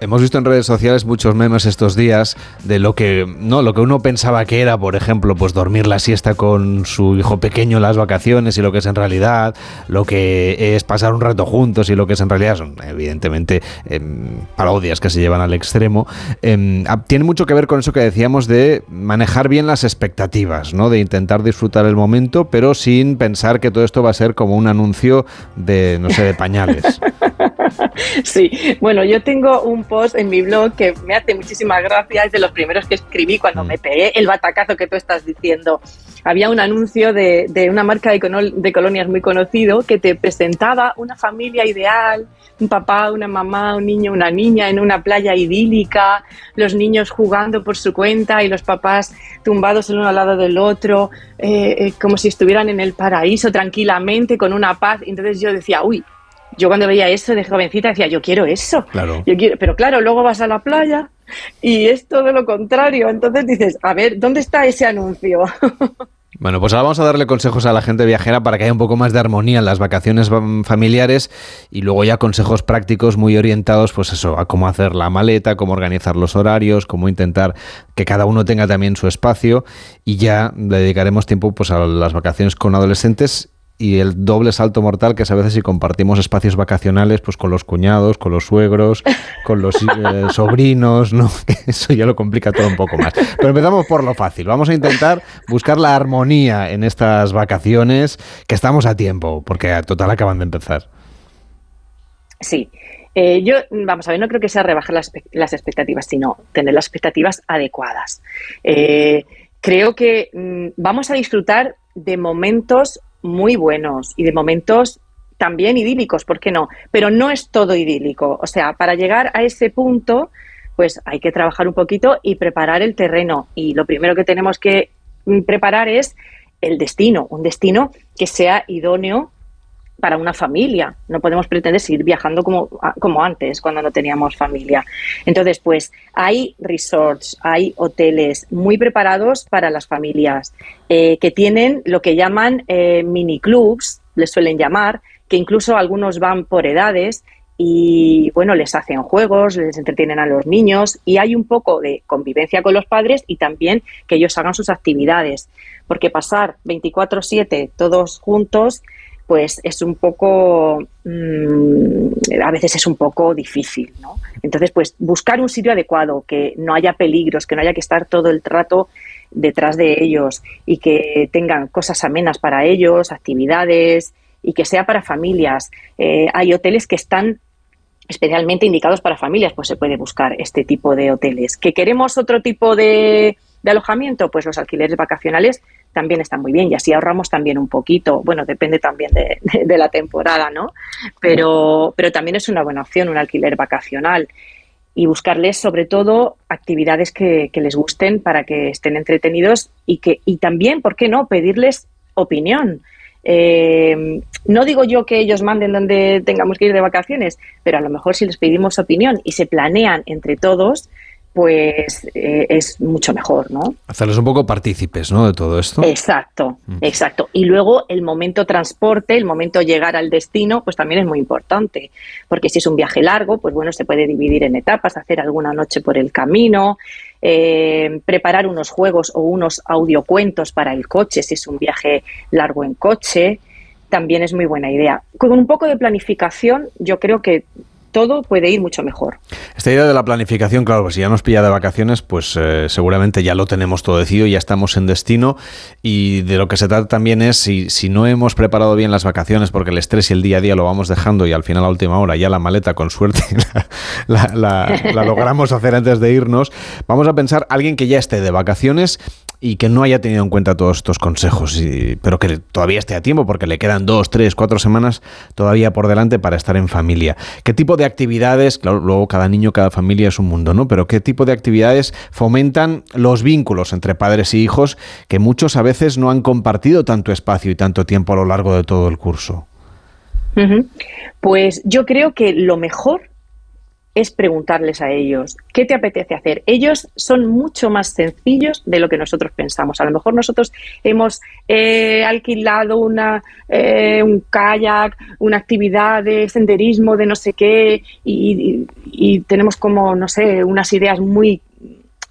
Hemos visto en redes sociales muchos memes estos días de lo que no lo que uno pensaba que era, por ejemplo, pues dormir la siesta con su hijo pequeño en las vacaciones y lo que es en realidad, lo que es pasar un rato juntos y lo que es en realidad son evidentemente em, parodias que se llevan al extremo. Em, ah, tiene mucho que ver con eso que decíamos de manejar bien las expectativas, ¿no? De intentar disfrutar el momento, pero sin pensar que todo esto va a ser como un anuncio de no sé de pañales. Sí, bueno, yo tengo un post en mi blog que me hace muchísima gracia, es de los primeros que escribí cuando me pegué el batacazo que tú estás diciendo. Había un anuncio de, de una marca de, cono- de colonias muy conocido que te presentaba una familia ideal, un papá, una mamá, un niño, una niña en una playa idílica, los niños jugando por su cuenta y los papás tumbados el uno al lado del otro, eh, eh, como si estuvieran en el paraíso tranquilamente, con una paz. Entonces yo decía, uy, yo cuando veía eso de jovencita decía, yo quiero eso. Claro. Yo quiero, pero claro, luego vas a la playa y es todo lo contrario. Entonces dices, a ver, ¿dónde está ese anuncio? Bueno, pues ahora vamos a darle consejos a la gente viajera para que haya un poco más de armonía en las vacaciones familiares y luego ya consejos prácticos muy orientados, pues eso, a cómo hacer la maleta, cómo organizar los horarios, cómo intentar que cada uno tenga también su espacio y ya le dedicaremos tiempo pues a las vacaciones con adolescentes y el doble salto mortal que es a veces si compartimos espacios vacacionales pues con los cuñados, con los suegros, con los eh, sobrinos, ¿no? Eso ya lo complica todo un poco más. Pero empezamos por lo fácil. Vamos a intentar buscar la armonía en estas vacaciones, que estamos a tiempo, porque a total acaban de empezar. Sí. Eh, yo, vamos a ver, no creo que sea rebajar las expectativas, sino tener las expectativas adecuadas. Eh, creo que mm, vamos a disfrutar de momentos muy buenos y de momentos también idílicos, ¿por qué no? Pero no es todo idílico. O sea, para llegar a ese punto, pues hay que trabajar un poquito y preparar el terreno. Y lo primero que tenemos que mm, preparar es el destino, un destino que sea idóneo para una familia. No podemos pretender seguir viajando como, como antes, cuando no teníamos familia. Entonces, pues hay resorts, hay hoteles muy preparados para las familias, eh, que tienen lo que llaman eh, mini clubs, les suelen llamar, que incluso algunos van por edades y bueno, les hacen juegos, les entretienen a los niños y hay un poco de convivencia con los padres y también que ellos hagan sus actividades, porque pasar 24/7 todos juntos pues es un poco, mm, a veces es un poco difícil, ¿no? Entonces, pues buscar un sitio adecuado, que no haya peligros, que no haya que estar todo el trato detrás de ellos y que tengan cosas amenas para ellos, actividades y que sea para familias. Eh, hay hoteles que están especialmente indicados para familias, pues se puede buscar este tipo de hoteles. ¿Que queremos otro tipo de alojamiento? Pues los alquileres vacacionales también están muy bien y así ahorramos también un poquito. Bueno, depende también de, la temporada, ¿no? Pero, pero también es una buena opción un alquiler vacacional y buscarles sobre todo actividades que, que les gusten para que estén entretenidos y que y también, ¿por qué no?, pedirles opinión. Eh, no digo yo que ellos manden donde tengamos que ir de vacaciones, pero a lo mejor si les pedimos opinión y se planean entre todos, pues eh, es mucho mejor, ¿no? Hacerles un poco partícipes, ¿no? De todo esto. Exacto, exacto. Y luego el momento transporte, el momento llegar al destino, pues también es muy importante, porque si es un viaje largo, pues bueno, se puede dividir en etapas, hacer alguna noche por el camino, eh, preparar unos juegos o unos audiocuentos para el coche, si es un viaje largo en coche, también es muy buena idea. Con un poco de planificación, yo creo que todo puede ir mucho mejor. Esta idea de la planificación, claro, pues si ya nos pilla de vacaciones, pues eh, seguramente ya lo tenemos todo decidido, ya estamos en destino y de lo que se trata también es si, si no hemos preparado bien las vacaciones porque el estrés y el día a día lo vamos dejando y al final a última hora ya la maleta con suerte la, la- logramos hacer antes de irnos, vamos a pensar alguien que ya esté de vacaciones y que no haya tenido en cuenta todos estos consejos, y- pero que todavía esté a tiempo porque le quedan dos, tres, cuatro semanas todavía por delante para estar en familia. ¿Qué tipo de actividades, claro, luego cada niño, cada familia es un mundo, ¿no? Pero qué tipo de actividades fomentan los vínculos entre padres y hijos que muchos a veces no han compartido tanto espacio y tanto tiempo a lo largo de todo el curso? Pues yo creo que lo mejor es preguntarles a ellos, ¿qué te apetece hacer? Ellos son mucho más sencillos de lo que nosotros pensamos. A lo mejor nosotros hemos eh, alquilado una, eh, un kayak, una actividad de senderismo, de no sé qué, y, tenemos como, no sé, unas ideas muy,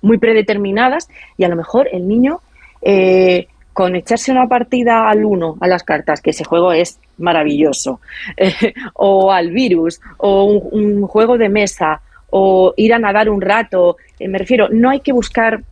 muy predeterminadas y a lo mejor el niño eh, con echarse una partida al uno a las cartas, que ese juego es maravilloso, eh, o al virus, o un, juego de mesa, o ir a nadar un rato, eh, me refiero, no hay que buscar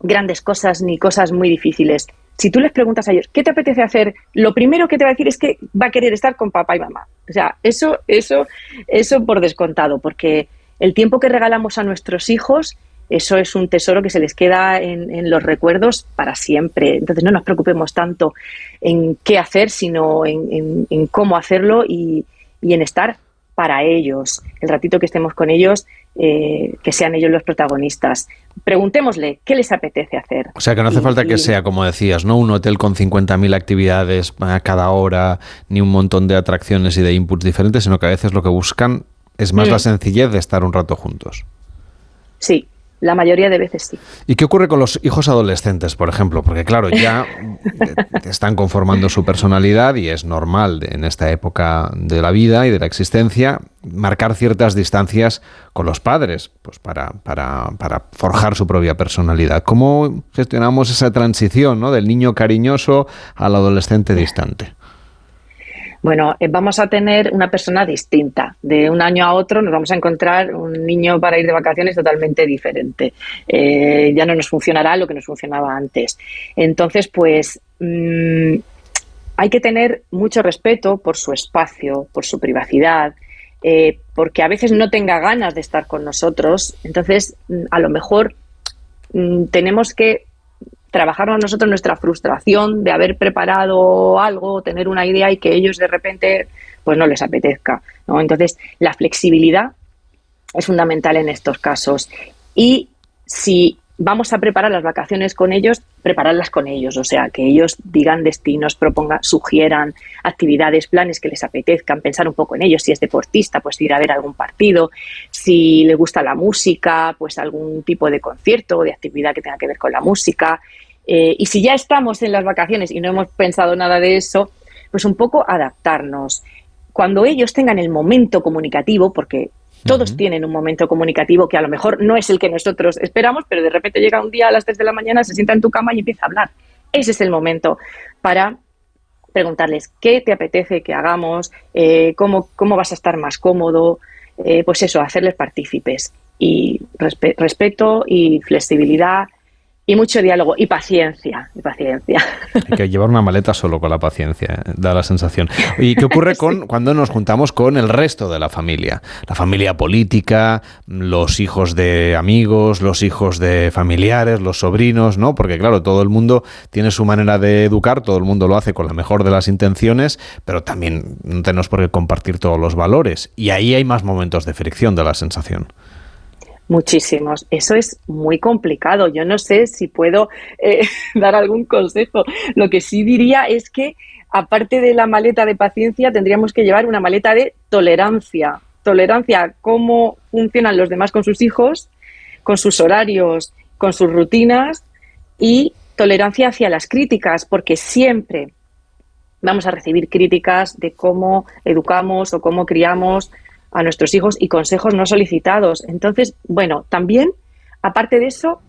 grandes cosas ni cosas muy difíciles. Si tú les preguntas a ellos, ¿qué te apetece hacer? Lo primero que te va a decir es que va a querer estar con papá y mamá. O sea, eso, eso, eso por descontado, porque el tiempo que regalamos a nuestros hijos, eso es un tesoro que se les queda en, en los recuerdos para siempre. Entonces no nos preocupemos tanto en qué hacer, sino en, en- en cómo hacerlo y, y en estar para ellos. El ratito que estemos con ellos, eh, que sean ellos los protagonistas. Preguntémosle qué les apetece hacer. O sea que no hace Y- falta que y- sea, como decías, ¿no? Un hotel con 50.000 actividades a cada hora, ni un montón de atracciones y de inputs diferentes, sino que a veces lo que buscan es más Mm. la sencillez de estar un rato juntos. Sí, la mayoría de veces sí. ¿Y qué ocurre con los hijos adolescentes, por ejemplo? Porque claro, ya están conformando su personalidad y es normal en esta época de la vida y de la existencia marcar ciertas distancias con los padres, pues para, para, para forjar su propia personalidad. ¿Cómo gestionamos esa transición ¿no? del niño cariñoso al adolescente distante? Bueno, eh, vamos a tener una persona distinta. De un año a otro nos vamos a encontrar un niño para ir de vacaciones totalmente diferente. Eh, ya no nos funcionará lo que nos funcionaba antes. Entonces, pues mm, hay que tener mucho respeto por su espacio, por su privacidad, eh, porque a veces no tenga ganas de estar con nosotros. Entonces, mm, a lo mejor mm, tenemos que trabajarnos nosotros nuestra frustración de haber preparado algo, tener una idea y que ellos de repente pues no les apetezca. ¿no? Entonces, la flexibilidad es fundamental en estos casos. Y si vamos a preparar las vacaciones con ellos, prepararlas con ellos, o sea, que ellos digan destinos, propongan, sugieran actividades, planes que les apetezcan, pensar un poco en ellos, si es deportista, pues ir a ver algún partido, si le gusta la música, pues algún tipo de concierto o de actividad que tenga que ver con la música. Eh, y si ya estamos en las vacaciones y no hemos pensado nada de eso, pues un poco adaptarnos. cuando ellos tengan el momento comunicativo, porque todos tienen un momento comunicativo que a lo mejor no es el que nosotros esperamos, pero de repente llega un día a las 3 de la mañana, se sienta en tu cama y empieza a hablar. Ese es el momento para preguntarles qué te apetece que hagamos, eh, cómo, cómo vas a estar más cómodo, eh, pues eso, hacerles partícipes. Y respe- respeto y flexibilidad y mucho diálogo y paciencia, y paciencia. Hay que llevar una maleta solo con la paciencia, eh, da la sensación. ¿Y qué ocurre con cuando nos juntamos con el resto de la familia? La familia política, los hijos de amigos, los hijos de familiares, los sobrinos, ¿no? Porque claro, todo el mundo tiene su manera de educar, todo el mundo lo hace con la mejor de las intenciones, pero también no tenemos por qué compartir todos los valores. Y ahí hay más momentos de fricción, de la sensación. Muchísimos. Eso es muy complicado. Yo no sé si puedo eh, dar algún consejo. Lo que sí diría es que, aparte de la maleta de paciencia, tendríamos que llevar una maleta de tolerancia. Tolerancia a cómo funcionan los demás con sus hijos, con sus horarios, con sus rutinas y tolerancia hacia las críticas, porque siempre vamos a recibir críticas de cómo educamos o cómo criamos a nuestros hijos y consejos no solicitados. Entonces, bueno, también, aparte de eso,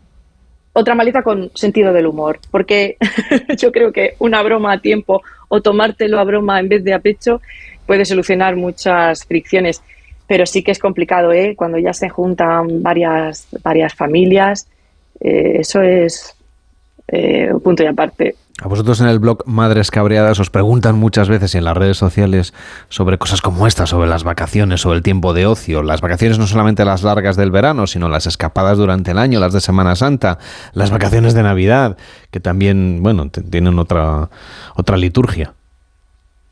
otra maleta con sentido del humor, porque yo creo que una broma a tiempo o tomártelo a broma en vez de a pecho puede solucionar muchas fricciones. Pero sí que es complicado, ¿eh? Cuando ya se juntan varias, varias familias, eh, eso es eh, un punto y aparte. A vosotros en el blog Madres Cabreadas os preguntan muchas veces en las redes sociales sobre cosas como esta, sobre las vacaciones, sobre el tiempo de ocio. Las vacaciones no solamente las largas del verano, sino las escapadas durante el año, las de Semana Santa, las vacaciones de Navidad, que también, bueno, tienen otra, otra liturgia.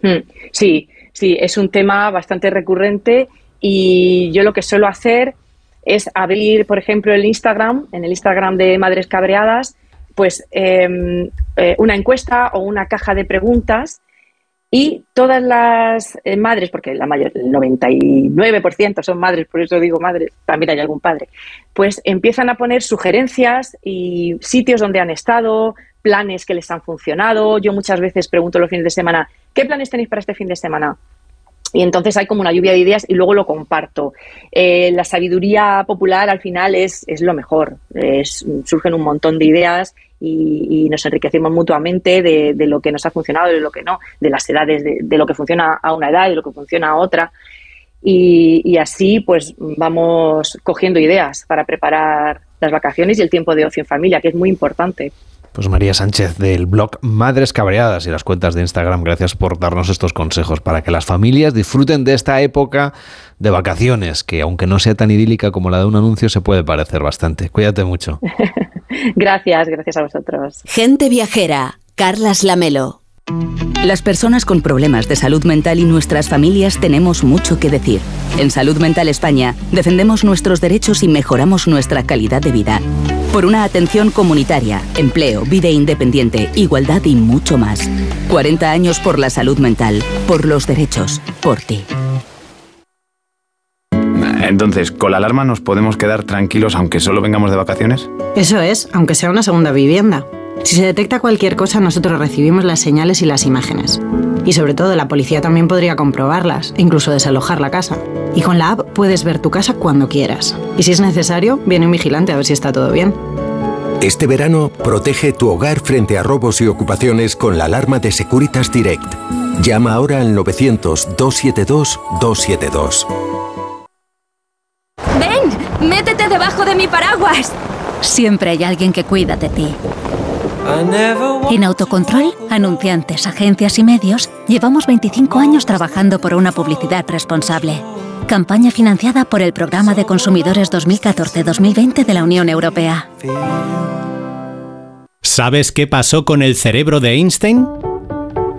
Mm, Sí, sí, es un tema bastante recurrente y yo lo que suelo hacer es abrir, por ejemplo, el Instagram, en el Instagram de Madres Cabreadas, pues em, eh, una encuesta o una caja de preguntas y todas las eh, madres, porque la mayor, el 99% son madres, por eso digo madres, también hay algún padre, pues empiezan a poner sugerencias y sitios donde han estado, planes que les han funcionado. Yo muchas veces pregunto los fines de semana, ¿qué planes tenéis para este fin de semana? Y entonces hay como una lluvia de ideas y luego lo comparto. Eh, la sabiduría popular al final es, es lo mejor. Surgen un montón de ideas y, y nos enriquecemos mutuamente de, de lo que nos ha funcionado y de lo que no, de las edades, de, de lo que funciona a una edad y lo que funciona a otra. Y, y así pues vamos cogiendo ideas para preparar las vacaciones y el tiempo de ocio en familia, que es muy importante. Pues María Sánchez del blog Madres Cabreadas y las cuentas de Instagram, gracias por darnos estos consejos para que las familias disfruten de esta época de vacaciones, que aunque no sea tan idílica como la de un anuncio, se puede parecer bastante. Cuídate mucho. Gracias, gracias a vosotros. Gente viajera, Carlas Lamelo. Las personas con problemas de salud mental y nuestras familias tenemos mucho que decir. En Salud Mental España defendemos nuestros derechos y mejoramos nuestra calidad de vida. Por una atención comunitaria, empleo, vida independiente, igualdad y mucho más. 40 años por la salud mental, por los derechos, por ti. Entonces, ¿con la alarma nos podemos quedar tranquilos aunque solo vengamos de vacaciones? Eso es, aunque sea una segunda vivienda. Si se detecta cualquier cosa, nosotros recibimos las señales y las imágenes. Y sobre todo, la policía también podría comprobarlas, e incluso desalojar la casa. Y con la app puedes ver tu casa cuando quieras. Y si es necesario, viene un vigilante a ver si está todo bien. Este verano, protege tu hogar frente a robos y ocupaciones con la alarma de Securitas Direct. Llama ahora al 900-272-272. ¡Ven! ¡Métete debajo de mi paraguas! Siempre hay alguien que cuida de ti. En Autocontrol, anunciantes, agencias y medios, llevamos 25 años trabajando por una publicidad responsable. Campaña financiada por el Programa de Consumidores 2014-2020 de la Unión Europea. ¿Sabes qué pasó con el cerebro de Einstein?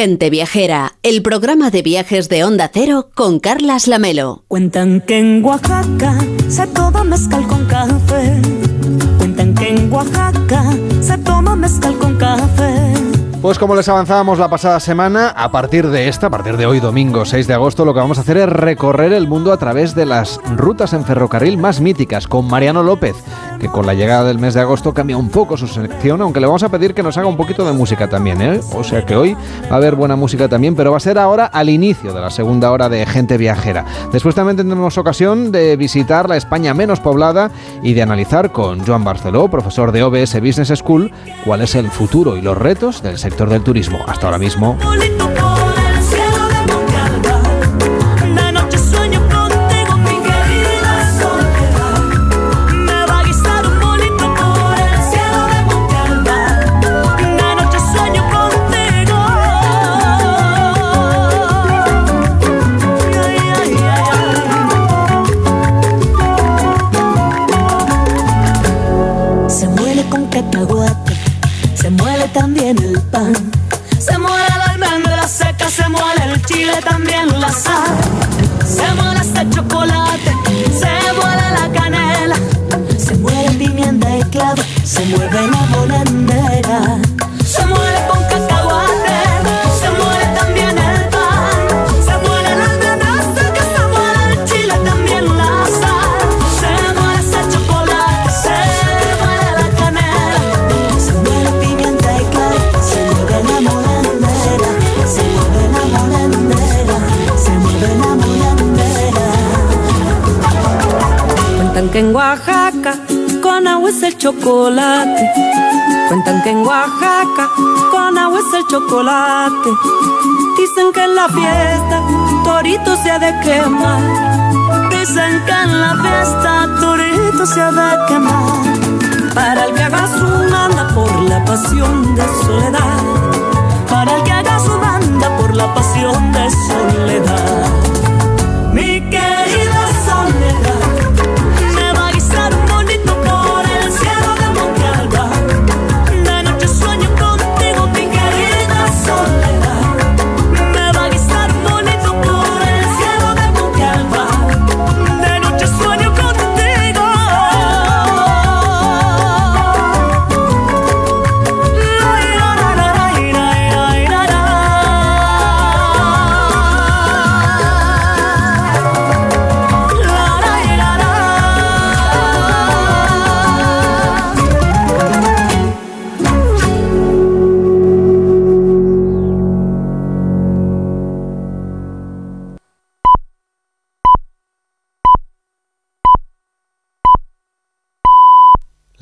Gente Viajera, el programa de viajes de Onda Cero con Carlas Lamelo. Cuentan que en Oaxaca se toma mezcal con café. Cuentan que en Oaxaca se toma mezcal con café. Pues como les avanzábamos la pasada semana, a partir de esta, a partir de hoy domingo 6 de agosto, lo que vamos a hacer es recorrer el mundo a través de las rutas en ferrocarril más míticas con Mariano López, que con la llegada del mes de agosto cambia un poco su selección, aunque le vamos a pedir que nos haga un poquito de música también, ¿eh? O sea que hoy va a haber buena música también, pero va a ser ahora al inicio de la segunda hora de Gente Viajera. Después también tendremos ocasión de visitar la España menos poblada y de analizar con Joan Barceló, profesor de OBS Business School, cuál es el futuro y los retos del sector del turismo. Hasta ahora mismo. Chocolate. Cuentan que en Oaxaca con agua es el chocolate. Dicen que en la fiesta torito se ha de quemar. Dicen que en la fiesta torito se ha de quemar. Para el que haga su banda por la pasión de soledad. Para el que haga su banda por la pasión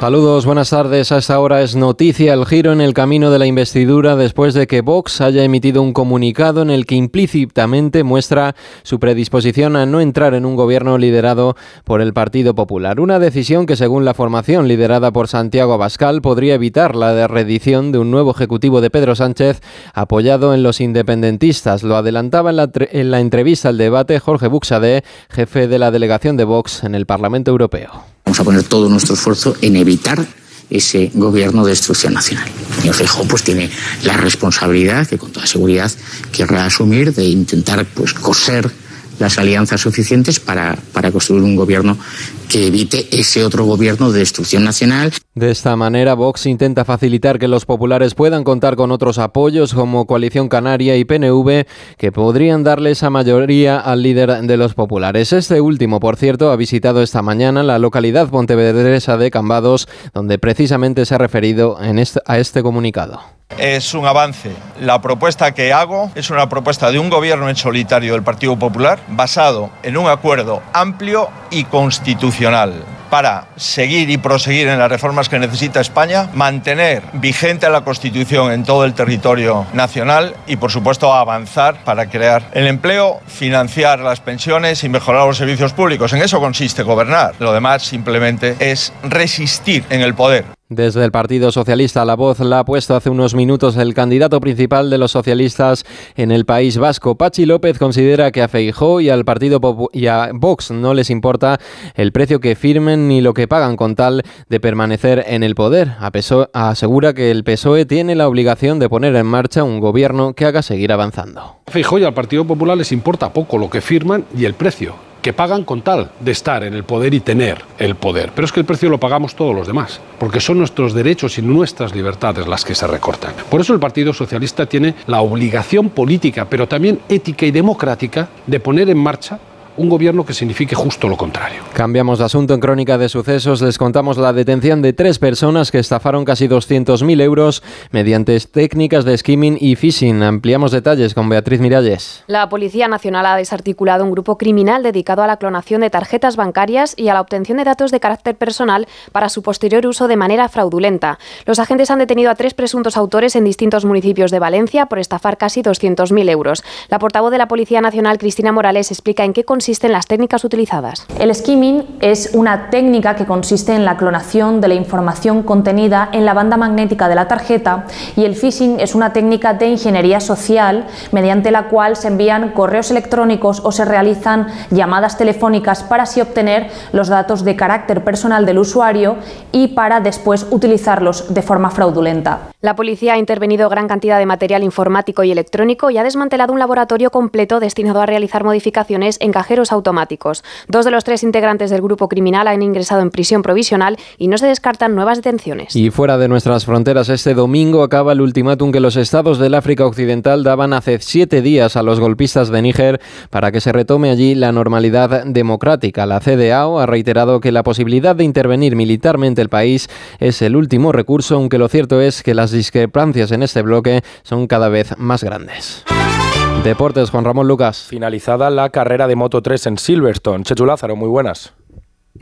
Saludos, buenas tardes. A esta hora es noticia el giro en el camino de la investidura después de que Vox haya emitido un comunicado en el que implícitamente muestra su predisposición a no entrar en un gobierno liderado por el Partido Popular. Una decisión que, según la formación liderada por Santiago Abascal, podría evitar la reedición de un nuevo ejecutivo de Pedro Sánchez apoyado en los independentistas. Lo adelantaba en la, en la entrevista al debate Jorge Buxade, jefe de la delegación de Vox en el Parlamento Europeo. Vamos a poner todo nuestro esfuerzo en evitar ese gobierno de destrucción nacional. Y Feijóo pues tiene la responsabilidad que con toda seguridad querrá asumir de intentar pues coser las alianzas suficientes para, para construir un gobierno que evite ese otro gobierno de destrucción nacional. De esta manera, Vox intenta facilitar que los populares puedan contar con otros apoyos como Coalición Canaria y PNV, que podrían darle esa mayoría al líder de los populares. Este último, por cierto, ha visitado esta mañana la localidad pontevedresa de Cambados, donde precisamente se ha referido en a este comunicado. Es un avance. La propuesta que hago es una propuesta de un gobierno en solitario del Partido Popular basado en un acuerdo amplio y constitucional para seguir y proseguir en las reformas que necesita España, mantener vigente la Constitución en todo el territorio nacional y, por supuesto, avanzar para crear el empleo, financiar las pensiones y mejorar los servicios públicos. En eso consiste gobernar. Lo demás simplemente es resistir en el poder. Desde el Partido Socialista, la voz la ha puesto hace unos minutos el candidato principal de los socialistas en el País Vasco. Pachi López considera que a Feijó y al Partido Popu- y a Vox no les importa el precio que firmen ni lo que pagan con tal de permanecer en el poder. A peso- asegura que el PSOE tiene la obligación de poner en marcha un gobierno que haga seguir avanzando. A y al Partido Popular les importa poco lo que firman y el precio que pagan con tal de estar en el poder y tener el poder. Pero es que el precio lo pagamos todos los demás, porque son nuestros derechos y nuestras libertades las que se recortan. Por eso el Partido Socialista tiene la obligación política, pero también ética y democrática, de poner en marcha un gobierno que signifique justo lo contrario. Cambiamos de asunto en Crónica de Sucesos. Les contamos la detención de tres personas que estafaron casi 200.000 euros mediante técnicas de skimming y phishing. Ampliamos detalles con Beatriz Miralles. La Policía Nacional ha desarticulado un grupo criminal dedicado a la clonación de tarjetas bancarias y a la obtención de datos de carácter personal para su posterior uso de manera fraudulenta. Los agentes han detenido a tres presuntos autores en distintos municipios de Valencia por estafar casi 200.000 euros. La portavoz de la Policía Nacional, Cristina Morales, explica en qué consisten las técnicas utilizadas. El skimming es una técnica que consiste en la clonación de la información contenida en la banda magnética de la tarjeta y el phishing es una técnica de ingeniería social mediante la cual se envían correos electrónicos o se realizan llamadas telefónicas para así obtener los datos de carácter personal del usuario y para después utilizarlos de forma fraudulenta. La policía ha intervenido gran cantidad de material informático y electrónico y ha desmantelado un laboratorio completo destinado a realizar modificaciones en cajeros automáticos. Dos de los tres integrantes del grupo criminal han ingresado en prisión provisional y no se descartan nuevas detenciones. Y fuera de nuestras fronteras, este domingo acaba el ultimátum que los estados del África Occidental daban hace siete días a los golpistas de Níger para que se retome allí la normalidad democrática. La CDAO ha reiterado que la posibilidad de intervenir militarmente el país es el último recurso, aunque lo cierto es que las discrepancias en este bloque son cada vez más grandes. Deportes, Juan Ramón Lucas. Finalizada la carrera de Moto 3 en Silverstone. Chechu Lázaro, muy buenas.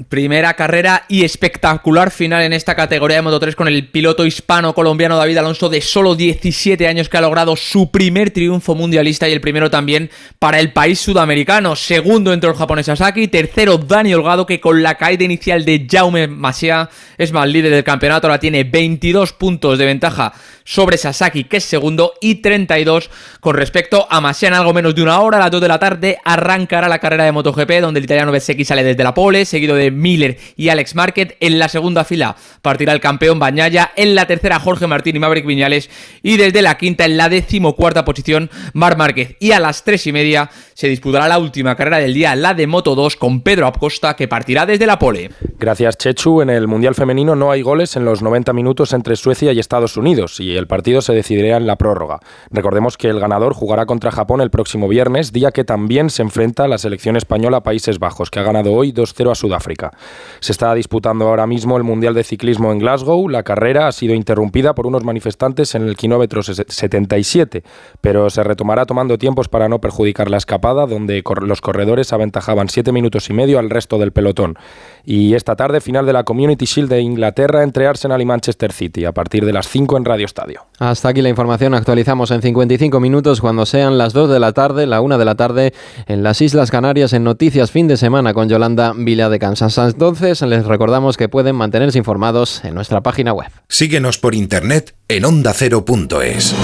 Primera carrera y espectacular final en esta categoría de Moto 3 con el piloto hispano-colombiano David Alonso de solo 17 años que ha logrado su primer triunfo mundialista y el primero también para el país sudamericano. Segundo entró el japonés Sasaki, tercero Dani Holgado que con la caída inicial de Jaume Masia es más líder del campeonato, ahora tiene 22 puntos de ventaja sobre Sasaki que es segundo y 32 con respecto a Masia en algo menos de una hora, a las 2 de la tarde arrancará la carrera de MotoGP donde el italiano Bezzecchi sale desde la pole, seguido de Miller y Alex Marquez. En la segunda fila partirá el campeón Bañaya. En la tercera Jorge Martín y Maverick Viñales. Y desde la quinta en la decimocuarta posición Mar Márquez. Y a las tres y media se disputará la última carrera del día, la de Moto 2 con Pedro Acosta que partirá desde la pole. Gracias, Chechu. En el Mundial Femenino no hay goles en los 90 minutos entre Suecia y Estados Unidos y el partido se decidirá en la prórroga. Recordemos que el ganador jugará contra Japón el próximo viernes, día que también se enfrenta a la selección española Países Bajos, que ha ganado hoy 2-0 a Sudáfrica. Se está disputando ahora mismo el Mundial de Ciclismo en Glasgow. La carrera ha sido interrumpida por unos manifestantes en el kilómetro 77, pero se retomará tomando tiempos para no perjudicar la escapada, donde los corredores aventajaban 7 minutos y medio al resto del pelotón. Y esta tarde, final de la Community Shield de Inglaterra entre Arsenal y Manchester City, a partir de las 5 en Radio Estadio. Hasta aquí la información. Actualizamos en 55 minutos cuando sean las 2 de la tarde, la 1 de la tarde en las Islas Canarias en Noticias Fin de Semana con Yolanda Vila de Kansas. Entonces les recordamos que pueden mantenerse informados en nuestra página web. Síguenos por internet en ondacero.es.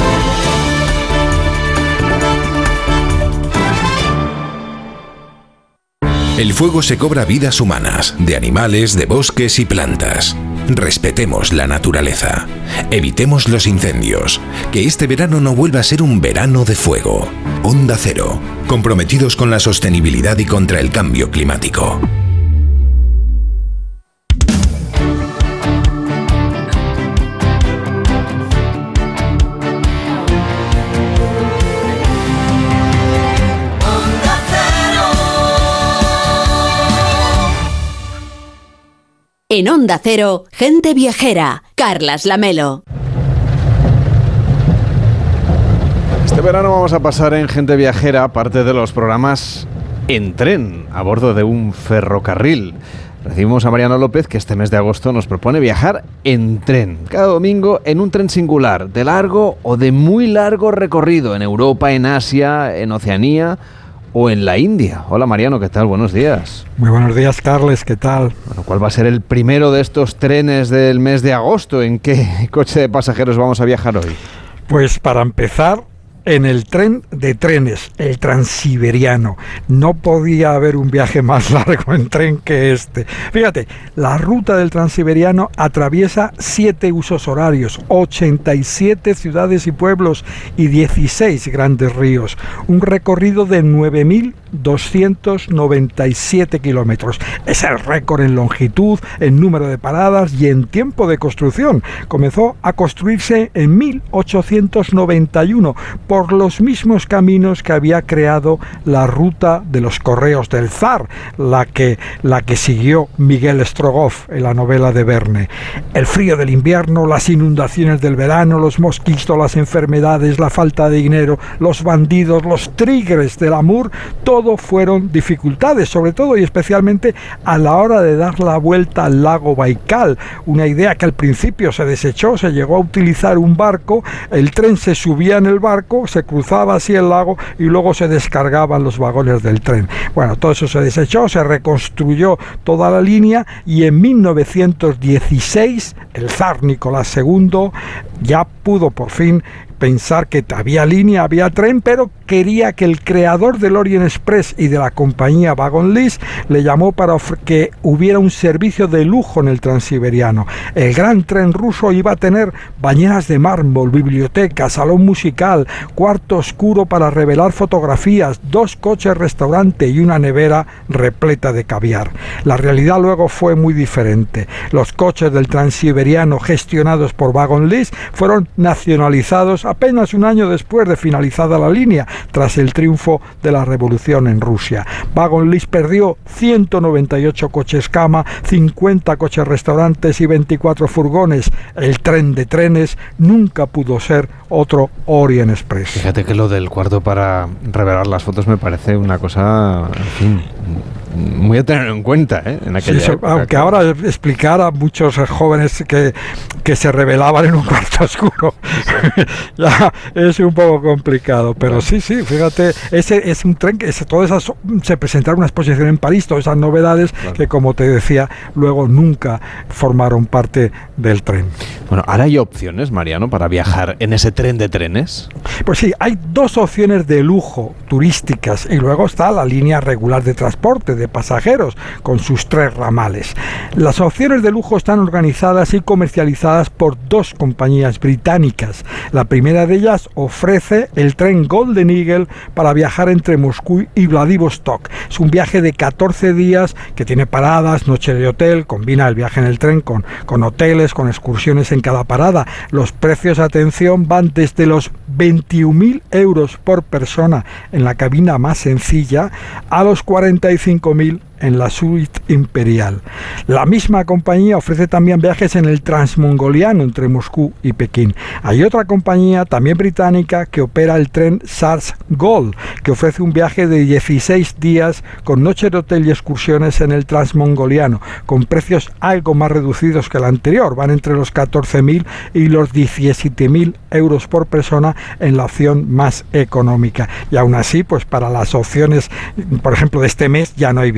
El fuego se cobra vidas humanas, de animales, de bosques y plantas. Respetemos la naturaleza. Evitemos los incendios. Que este verano no vuelva a ser un verano de fuego. Onda Cero. Comprometidos con la sostenibilidad y contra el cambio climático. En Onda Cero, gente viajera. Carlas Lamelo. Este verano vamos a pasar en Gente Viajera parte de los programas en tren, a bordo de un ferrocarril. Recibimos a Mariano López que este mes de agosto nos propone viajar en tren, cada domingo en un tren singular, de largo o de muy largo recorrido, en Europa, en Asia, en Oceanía o en la India. Hola Mariano, ¿qué tal? Buenos días. Muy buenos días, Carles, ¿qué tal? Bueno, ¿cuál va a ser el primero de estos trenes del mes de agosto? ¿En qué coche de pasajeros vamos a viajar hoy? Pues para empezar, en el tren de trenes, el transiberiano. No podía haber un viaje más largo en tren que este. Fíjate, la ruta del transiberiano atraviesa siete usos horarios, 87 ciudades y pueblos y 16 grandes ríos. Un recorrido de 9.297 kilómetros. Es el récord en longitud, en número de paradas y en tiempo de construcción. Comenzó a construirse en 1891 por los mismos caminos que había creado la ruta de los correos del zar, la que, la que siguió Miguel Strogoff en la novela de Verne. El frío del invierno, las inundaciones del verano, los mosquitos, las enfermedades, la falta de dinero, los bandidos, los tigres del Amur, todo fueron dificultades, sobre todo y especialmente a la hora de dar la vuelta al lago Baikal, una idea que al principio se desechó, se llegó a utilizar un barco, el tren se subía en el barco, se cruzaba así el lago y luego se descargaban los vagones del tren. Bueno, todo eso se desechó, se reconstruyó toda la línea y en 1916 el zar Nicolás II ya pudo por fin pensar que había línea, había tren, pero quería que el creador del Orient Express y de la compañía Wagon List le llamó para que hubiera un servicio de lujo en el transiberiano. El gran tren ruso iba a tener bañeras de mármol, biblioteca, salón musical, cuarto oscuro para revelar fotografías, dos coches restaurante y una nevera repleta de caviar. La realidad luego fue muy diferente. Los coches del transiberiano gestionados por Wagon List fueron nacionalizados apenas un año después de finalizada la línea, tras el triunfo de la revolución en Rusia. Wagon List perdió 198 coches cama, 50 coches restaurantes y 24 furgones. El tren de trenes nunca pudo ser otro Orient Express. Fíjate que lo del cuarto para revelar las fotos me parece una cosa, fin, muy a tener en cuenta ¿eh? en aquella Sí, eso, época, aunque claro. ahora explicar a muchos jóvenes que, que se revelaban en un cuarto oscuro ya es un poco complicado, pero sí, sí, fíjate, ese es un tren que todas esas se presentaron una exposición en París, todas esas novedades que como te decía, luego nunca formaron parte del tren. Bueno, ahora hay opciones, Mariano, para viajar en ese tren de trenes. Pues sí, hay dos opciones de lujo turísticas y luego está la línea regular de transporte de pasajeros con sus tres ramales. Las opciones de lujo están organizadas y comercializadas por dos compañías británicas. La primera de ellas ofrece el tren Golden Eagle para viajar entre Moscú y Vladivostok. Es un viaje de 14 días que tiene paradas, noche de hotel, combina el viaje en el tren con, con hoteles, con excursiones en cada parada. Los precios, atención, van desde los 21.000 euros por persona en la cabina más sencilla a los 45.000 en la suite imperial. La misma compañía ofrece también viajes en el transmongoliano entre Moscú y Pekín. Hay otra compañía también británica que opera el tren SARS Gold, que ofrece un viaje de 16 días con noche de hotel y excursiones en el transmongoliano, con precios algo más reducidos que el anterior, van entre los 14.000 y los 17.000 euros por persona en la opción más económica. Y aún así, pues para las opciones, por ejemplo, de este mes ya no hay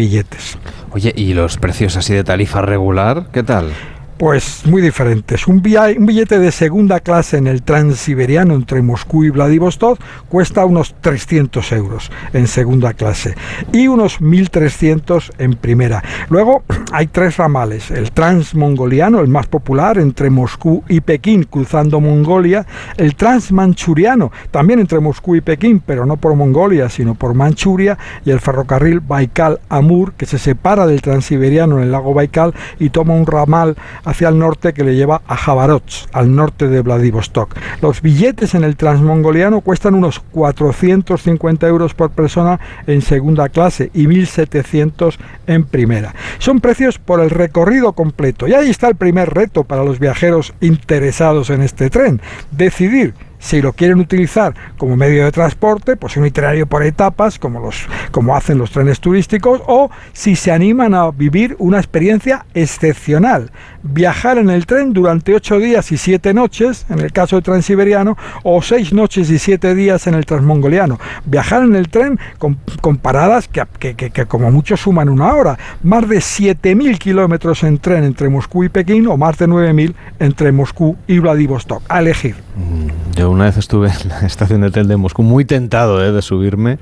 Oye, ¿y los precios así de tarifa regular? ¿Qué tal? Pues muy diferentes. Un, billete de segunda clase en el transiberiano entre Moscú y Vladivostok cuesta unos 300 euros en segunda clase y unos 1.300 en primera. Luego hay tres ramales. El transmongoliano, el más popular, entre Moscú y Pekín, cruzando Mongolia. El transmanchuriano, también entre Moscú y Pekín, pero no por Mongolia, sino por Manchuria. Y el ferrocarril Baikal-Amur, que se separa del transiberiano en el lago Baikal y toma un ramal hacia el norte que le lleva a Jabarots, al norte de Vladivostok. Los billetes en el transmongoliano cuestan unos 450 euros por persona en segunda clase y 1.700 en primera. Son precios por el recorrido completo y ahí está el primer reto para los viajeros interesados en este tren, decidir si lo quieren utilizar como medio de transporte, pues un itinerario por etapas, como, los, como hacen los trenes turísticos, o si se animan a vivir una experiencia excepcional, viajar en el tren durante ocho días y siete noches, en el caso del transiberiano, o seis noches y siete días en el transmongoliano. Viajar en el tren con, con paradas que, que, que, como mucho suman una hora, más de 7.000 kilómetros en tren entre Moscú y Pekín, o más de 9.000 entre Moscú y Vladivostok, a elegir. Yo una vez estuve en la estación de tren de Moscú muy tentado ¿eh? de subirme,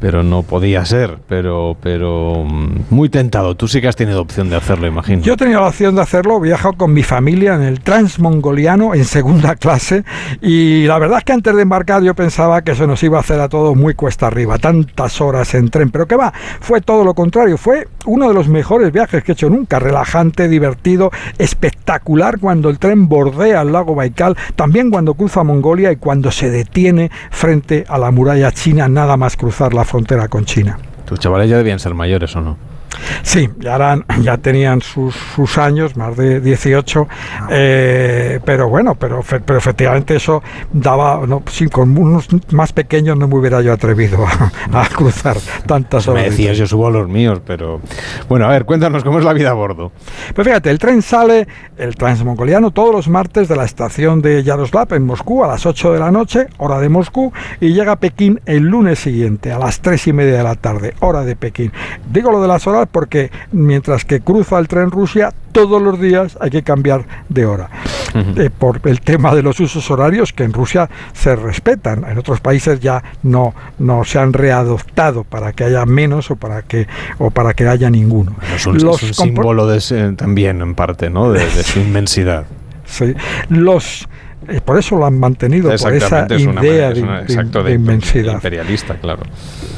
pero no podía ser, pero, pero mm, muy tentado. Tú sí que has tenido opción de hacerlo, imagino. Yo he tenido la opción de hacerlo, he viajado con mi familia en el transmongoliano en segunda clase y la verdad es que antes de embarcar yo pensaba que eso nos iba a hacer a todos muy cuesta arriba, tantas horas en tren, pero que va, fue todo lo contrario, fue uno de los mejores viajes que he hecho nunca, relajante, divertido, espectacular cuando el tren bordea el lago Baikal, también cuando cruza Mongolia y cuando se detiene frente a la muralla china nada más cruzar la frontera con China. Tus chavales ya debían ser mayores o no. Sí, ya, eran, ya tenían sus, sus años, más de 18, eh, pero bueno, pero, pero efectivamente eso daba, no, sí, con unos más pequeños no me hubiera yo atrevido a, a cruzar tantas horas. Me decías, yo subo a los míos, pero... Bueno, a ver, cuéntanos cómo es la vida a bordo. Pues fíjate, el tren sale, el transmongoliano, todos los martes de la estación de Yaroslav en Moscú a las 8 de la noche, hora de Moscú, y llega a Pekín el lunes siguiente a las 3 y media de la tarde, hora de Pekín. Digo lo de las horas porque mientras que cruza el tren Rusia, todos los días hay que cambiar de hora. Eh, por el tema de los usos horarios que en Rusia se respetan, en otros países ya no, no se han readoptado para que haya menos o para que, o para que haya ninguno. Es un, es símbolo de ese- también, en parte, ¿no? De, de su inmensidad. Sí. Los, eh, por eso lo han mantenido, por esa Exactamente, es una idea manera- de, una- exacto, de de inmensidad. imperialista, claro.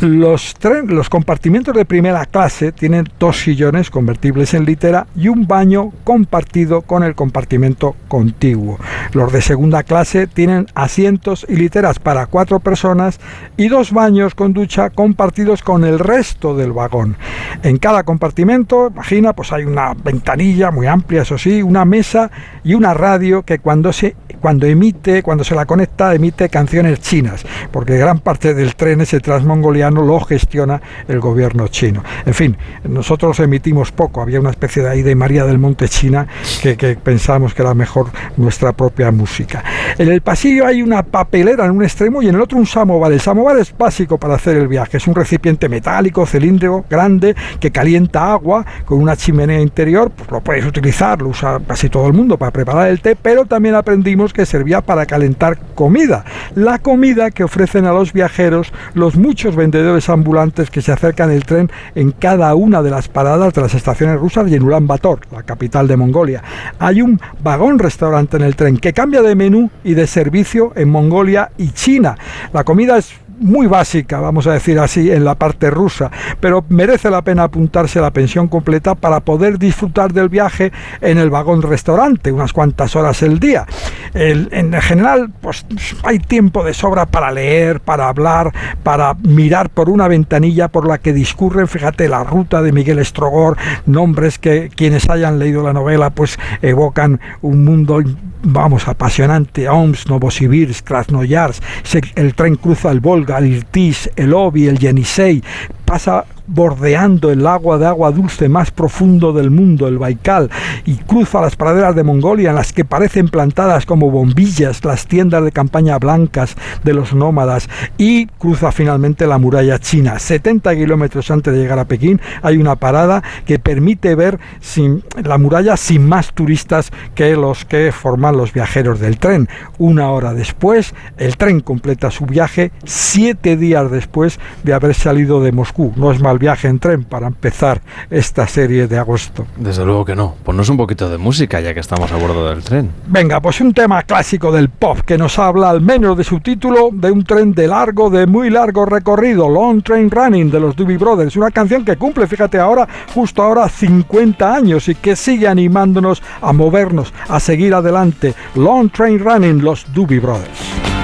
Los, tren- los compartimientos de primera clase tienen dos sillones convertibles en litera y un baño compartido con el compartimento contiguo. Los de segunda clase tienen asientos y literas para cuatro personas y dos baños con ducha compartidos con el resto del vagón. En cada compartimento, imagina, pues hay una ventanilla muy amplia, eso sí, una mesa y una radio que cuando se cuando emite, cuando se la conecta, emite canciones chinas, porque gran parte del tren ese transmongoliano lo gestiona el gobierno chino. En fin, nosotros emitimos poco, había una especie de ahí de María del Monte China que, que pensábamos que era mejor nuestra propia música. En el pasillo hay una papelera en un extremo y en el otro un samovar. El samovar es básico para hacer el viaje, es un recipiente metálico, cilíndrico, grande, que calienta agua con una chimenea interior, pues lo puedes utilizar, lo usa casi todo el mundo para preparar el té, pero también aprendimos que servía para calentar comida. La comida que ofrecen a los viajeros los muchos vendedores ambulantes que se acercan el tren en cada una de las paradas de las estaciones rusas y en Ulan Bator, la capital de Mongolia. Hay un vagón restaurante en el tren que cambia de menú y de servicio en Mongolia y China. La comida es muy básica, vamos a decir así, en la parte rusa, pero merece la pena apuntarse a la pensión completa para poder disfrutar del viaje en el vagón restaurante, unas cuantas horas el día. En general, pues hay tiempo de sobra para leer, para hablar, para mirar por una ventanilla por la que discurren, fíjate, la ruta de Miguel Estrogor, nombres que quienes hayan leído la novela, pues evocan un mundo vamos, apasionante, Oms, Novosibirsk, Krasnoyarsk, el tren cruza el Volga, el Irtis, el Obi, el Yenisei, pasa bordeando el agua de agua dulce más profundo del mundo, el Baikal, y cruza las praderas de Mongolia en las que parecen plantadas como bombillas las tiendas de campaña blancas de los nómadas, y cruza finalmente la muralla china. 70 kilómetros antes de llegar a Pekín hay una parada que permite ver la muralla sin más turistas que los que forman los viajeros del tren. Una hora después, el tren completa su viaje siete días después de haber salido de Moscú. No es mal viaje en tren para empezar esta serie de agosto. Desde luego que no. Ponnos un poquito de música ya que estamos a bordo del tren. Venga, pues un tema clásico del pop que nos habla al menos de su título de un tren de largo, de muy largo recorrido, Long Train Running de los Doobie Brothers. Una canción que cumple, fíjate ahora, justo ahora 50 años y que sigue animándonos a movernos, a seguir adelante. Long Train Running, los Doobie Brothers.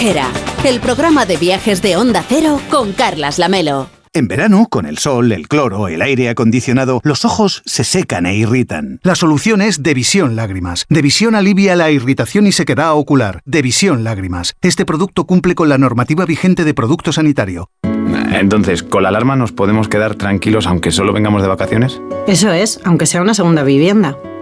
Viajera, el programa de viajes de Onda Cero con Carlas Lamelo. En verano, con el sol, el cloro, el aire acondicionado, los ojos se secan e irritan. La solución es Devisión Lágrimas. Devisión alivia la irritación y sequedad ocular. Devisión Lágrimas. Este producto cumple con la normativa vigente de producto sanitario. Entonces, ¿con la alarma nos podemos quedar tranquilos aunque solo vengamos de vacaciones? Eso es, aunque sea una segunda vivienda.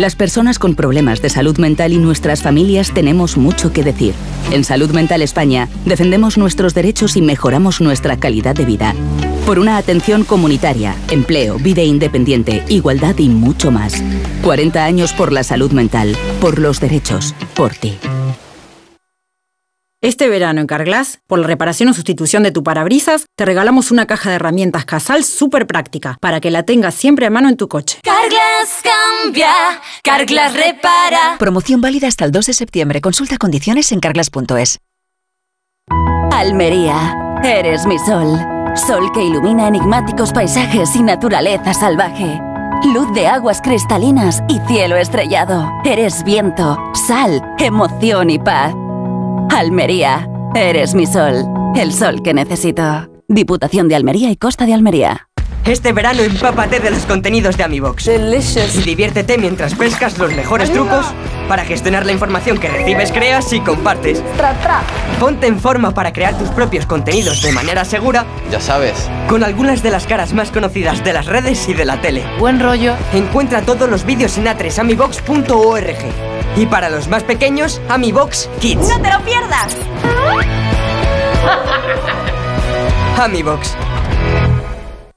Las personas con problemas de salud mental y nuestras familias tenemos mucho que decir. En Salud Mental España defendemos nuestros derechos y mejoramos nuestra calidad de vida. Por una atención comunitaria, empleo, vida independiente, igualdad y mucho más. 40 años por la salud mental, por los derechos, por ti. Este verano en Carglass, por la reparación o sustitución de tu parabrisas, te regalamos una caja de herramientas Casal súper práctica para que la tengas siempre a mano en tu coche. Carglass cambia, Carglass repara. Promoción válida hasta el 2 de septiembre. Consulta condiciones en carglass.es. Almería, eres mi sol. Sol que ilumina enigmáticos paisajes y naturaleza salvaje. Luz de aguas cristalinas y cielo estrellado. Eres viento, sal, emoción y paz. Almería, eres mi sol. El sol que necesito. Diputación de Almería y Costa de Almería. Este verano empápate de los contenidos de AmiBox. Y diviértete mientras pescas los mejores trucos para gestionar la información que recibes, creas y compartes. Ponte en forma para crear tus propios contenidos de manera segura. Ya sabes. Con algunas de las caras más conocidas de las redes y de la tele. Buen rollo. Encuentra todos los vídeos en atresamibox.org. Y para los más pequeños, AmiBox Kids. ¡No te lo pierdas! AmiBox.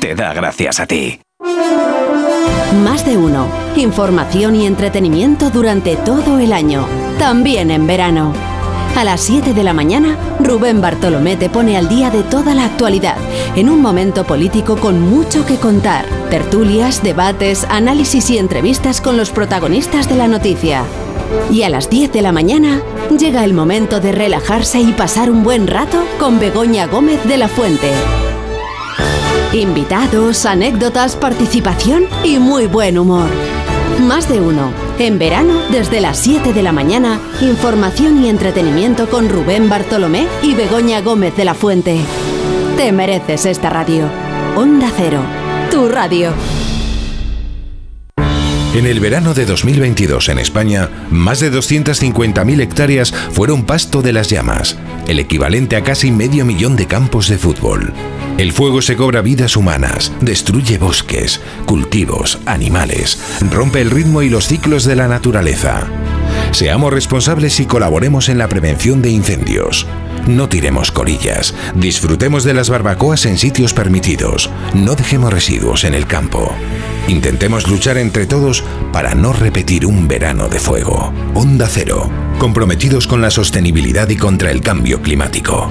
te da gracias a ti. Más de uno. Información y entretenimiento durante todo el año. También en verano. A las 7 de la mañana, Rubén Bartolomé te pone al día de toda la actualidad, en un momento político con mucho que contar. Tertulias, debates, análisis y entrevistas con los protagonistas de la noticia. Y a las 10 de la mañana, llega el momento de relajarse y pasar un buen rato con Begoña Gómez de la Fuente. Invitados, anécdotas, participación y muy buen humor. Más de uno. En verano, desde las 7 de la mañana, información y entretenimiento con Rubén Bartolomé y Begoña Gómez de la Fuente. Te mereces esta radio. Onda Cero, tu radio. En el verano de 2022 en España, más de 250.000 hectáreas fueron pasto de las llamas, el equivalente a casi medio millón de campos de fútbol. El fuego se cobra vidas humanas, destruye bosques, cultivos, animales, rompe el ritmo y los ciclos de la naturaleza. Seamos responsables y colaboremos en la prevención de incendios. No tiremos colillas, disfrutemos de las barbacoas en sitios permitidos, no dejemos residuos en el campo. Intentemos luchar entre todos para no repetir un verano de fuego. Onda Cero, comprometidos con la sostenibilidad y contra el cambio climático.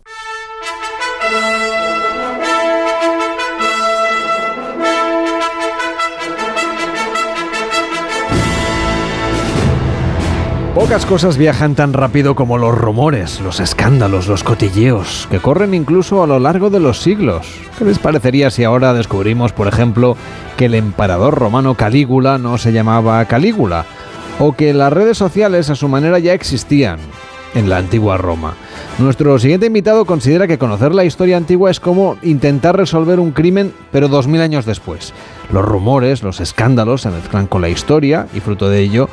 Pocas cosas viajan tan rápido como los rumores, los escándalos, los cotilleos, que corren incluso a lo largo de los siglos. ¿Qué les parecería si ahora descubrimos, por ejemplo, que el emperador romano Calígula no se llamaba Calígula? O que las redes sociales a su manera ya existían en la antigua Roma. Nuestro siguiente invitado considera que conocer la historia antigua es como intentar resolver un crimen, pero dos mil años después. Los rumores, los escándalos se mezclan con la historia y fruto de ello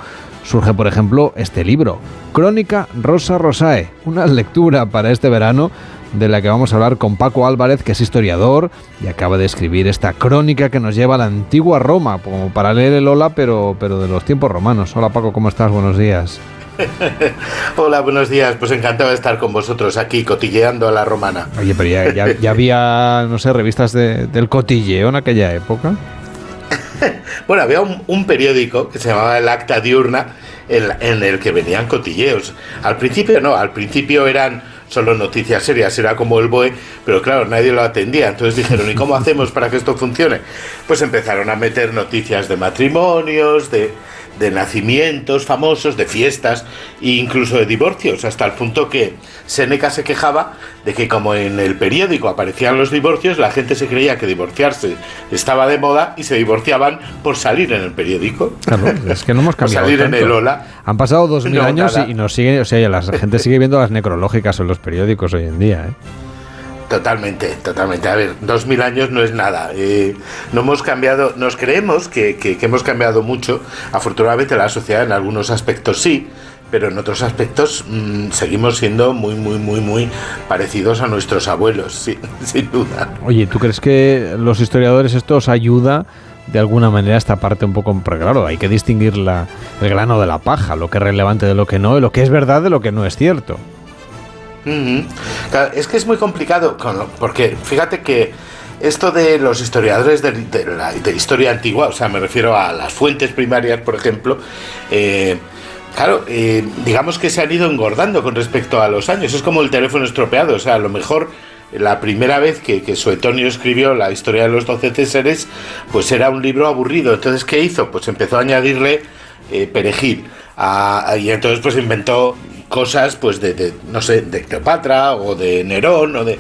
surge, por ejemplo, este libro, Crónica Rosa Rosae, una lectura para este verano de la que vamos a hablar con Paco Álvarez, que es historiador y acaba de escribir esta crónica que nos lleva a la antigua Roma, como para leer el Ola, pero, pero de los tiempos romanos. Hola Paco, ¿cómo estás? Buenos días. Hola, buenos días. Pues encantado de estar con vosotros aquí cotilleando a la romana. Oye, pero ya, ya- ya había, no sé, revistas de- del cotilleo en aquella época. Bueno, había un, periódico que se llamaba El Acta Diurna en, en el que venían cotilleos. Al principio no, al principio eran solo noticias serias, era como el BOE, pero claro, nadie lo atendía. Entonces dijeron, ¿y cómo hacemos para que esto funcione? Pues empezaron a meter noticias de matrimonios, de, de nacimientos famosos, de fiestas e incluso de divorcios, hasta el punto que Seneca se quejaba de que como en el periódico aparecían los divorcios, la gente se creía que divorciarse estaba de moda y se divorciaban por salir en el periódico. Claro, es que no hemos Por cambiado. salir en el Ola. Han pasado dos mil No, años nada. y nos sigue, o sea, la gente sigue viendo las necrológicas en los periódicos hoy en día. ¿eh? Totalmente, totalmente. A ver, dos mil años no es nada. Eh, no hemos cambiado, nos creemos que, que- que hemos cambiado mucho. Afortunadamente la sociedad en algunos aspectos sí, pero en otros aspectos mm, seguimos siendo muy, muy, muy, muy parecidos a nuestros abuelos, sí, sin duda. Oye, ¿tú crees que los historiadores esto os ayuda de alguna manera esta parte un poco? Porque claro, hay que distinguir la, el grano de la paja, lo que es relevante de lo que no, lo que es verdad de lo que no es cierto. Claro, es que es muy complicado, porque fíjate que esto de los historiadores de, la de historia antigua, o sea, me refiero a las fuentes primarias, por ejemplo, eh, claro, eh, digamos que se han ido engordando con respecto a los años. Es como el teléfono estropeado, o sea, a lo mejor la primera vez que, que Suetonio escribió la historia de los doce Césares, pues era un libro aburrido. Entonces, ¿qué hizo? Pues empezó a añadirle eh, perejil. a- a- y entonces pues inventó cosas pues de, de, no sé, de Cleopatra o de Nerón o de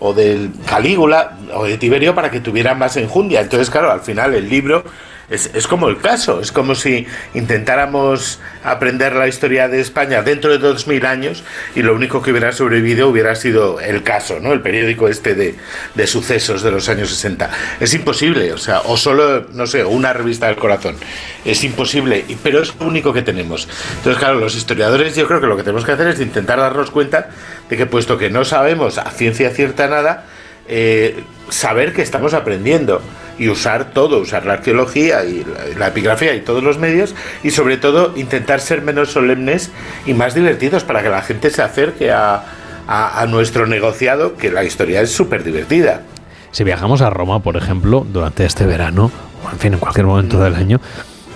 o del Calígula o de Tiberio para que tuviera más enjundia. Entonces, claro, al final el libro es, es como el caso, es como si intentáramos aprender la historia de España dentro de dos mil años y lo único que hubiera sobrevivido hubiera sido el caso, ¿no? El periódico este de, de sucesos de los años 60. Es imposible, o sea, o solo, no sé, una revista del corazón. Es imposible, pero es lo único que tenemos. Entonces, claro, los historiadores yo creo que lo que tenemos que hacer es intentar darnos cuenta de que puesto que no sabemos a ciencia cierta nada, eh, saber que estamos aprendiendo y usar todo, usar la arqueología y la, la epigrafía y todos los medios y sobre todo intentar ser menos solemnes y más divertidos para que la gente se acerque a, a- a nuestro negociado, que la historia es súper divertida. Si viajamos a Roma, por ejemplo, durante este verano, o en fin, en cualquier momento del año,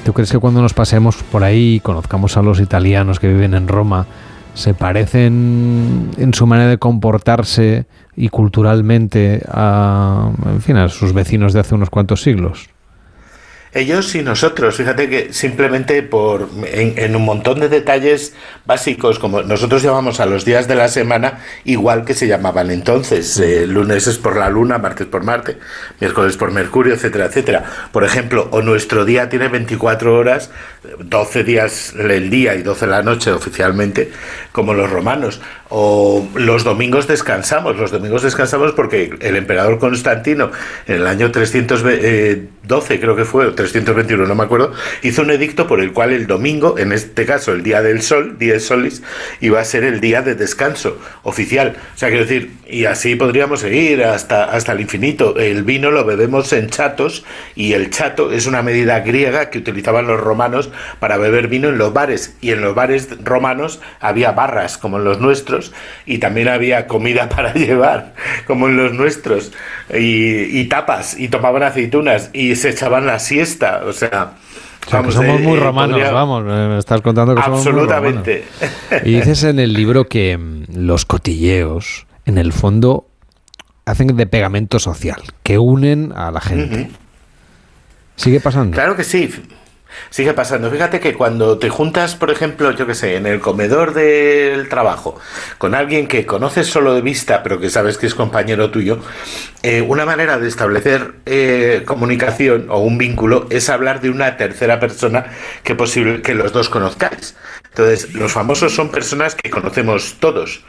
¿tú crees que cuando nos pasemos por ahí y conozcamos a los italianos que viven en Roma, se parecen en su manera de comportarse y culturalmente a, en fin, a sus vecinos de hace unos cuantos siglos? Ellos y nosotros, fíjate que simplemente por en, un montón de detalles básicos, como nosotros llamamos a los días de la semana, igual que se llamaban entonces. Eh, lunes es por la luna, martes por Marte, miércoles por Mercurio, etcétera, etcétera. Por ejemplo, o nuestro día tiene 24 horas, 12 días el día y 12 la noche oficialmente, como los romanos. O los domingos descansamos, los domingos descansamos porque el emperador Constantino en el año 312 creo que fue, 321 no me acuerdo, hizo un edicto por el cual el domingo, en este caso el día del sol, día solis, iba a ser el día de descanso oficial. O sea, quiero decir, y así podríamos seguir hasta, hasta el infinito. El vino lo bebemos en chatos y el chato es una medida griega que utilizaban los romanos para beber vino en los bares y en los bares romanos había barras como en los nuestros y también había comida para llevar como en los nuestros y, y tapas y tomaban aceitunas y se echaban la siesta o sea O sea, que vamos, somos eh, muy eh, romanos, podría- vamos, eh, me estás contando que somos muy romanos. absolutamente Y dices en el libro que mm, los cotilleos, en el fondo, hacen de pegamento social, que unen a la gente. ¿Sigue pasando? Claro que sí. Sigue pasando. Fíjate que cuando te juntas, por ejemplo, yo que sé, en el comedor del trabajo, con alguien que conoces solo de vista, pero que sabes que es compañero tuyo, eh, una manera de establecer eh, comunicación o un vínculo es hablar de una tercera persona que posible que los dos conozcáis. Entonces, los famosos son personas que conocemos todos.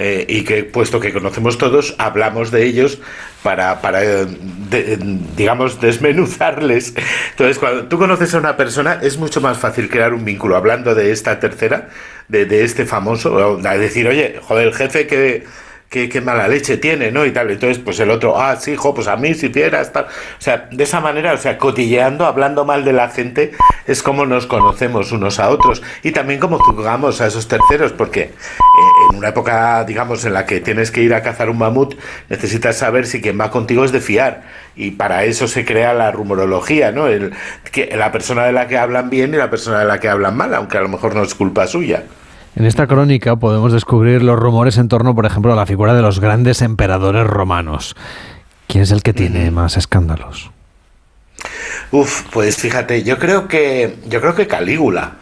Eh, y que puesto que conocemos todos, hablamos de ellos para, para eh, de- digamos, desmenuzarles. Entonces, cuando tú conoces a una persona, es mucho más fácil crear un vínculo hablando de esta tercera, de, de este famoso, decir, oye, joder, el jefe que... Qué, qué mala leche tiene, ¿no? Y tal. Entonces, pues el otro, ah, sí, hijo, pues a mí si vieras, tal. O sea, de esa manera, o sea, cotilleando, hablando mal de la gente, es como nos conocemos unos a otros. Y también como juzgamos a esos terceros, porque eh, en una época, digamos, en la que tienes que ir a cazar un mamut, necesitas saber si quien va contigo es de fiar. Y para eso se crea la rumorología, ¿no? El, que, la persona de la que hablan bien y la persona de la que hablan mal, aunque a lo mejor no es culpa suya. En esta crónica podemos descubrir los rumores en torno, por ejemplo, a la figura de los grandes emperadores romanos. ¿Quién es el que tiene más escándalos? Uf, pues fíjate, yo creo que yo creo que Calígula.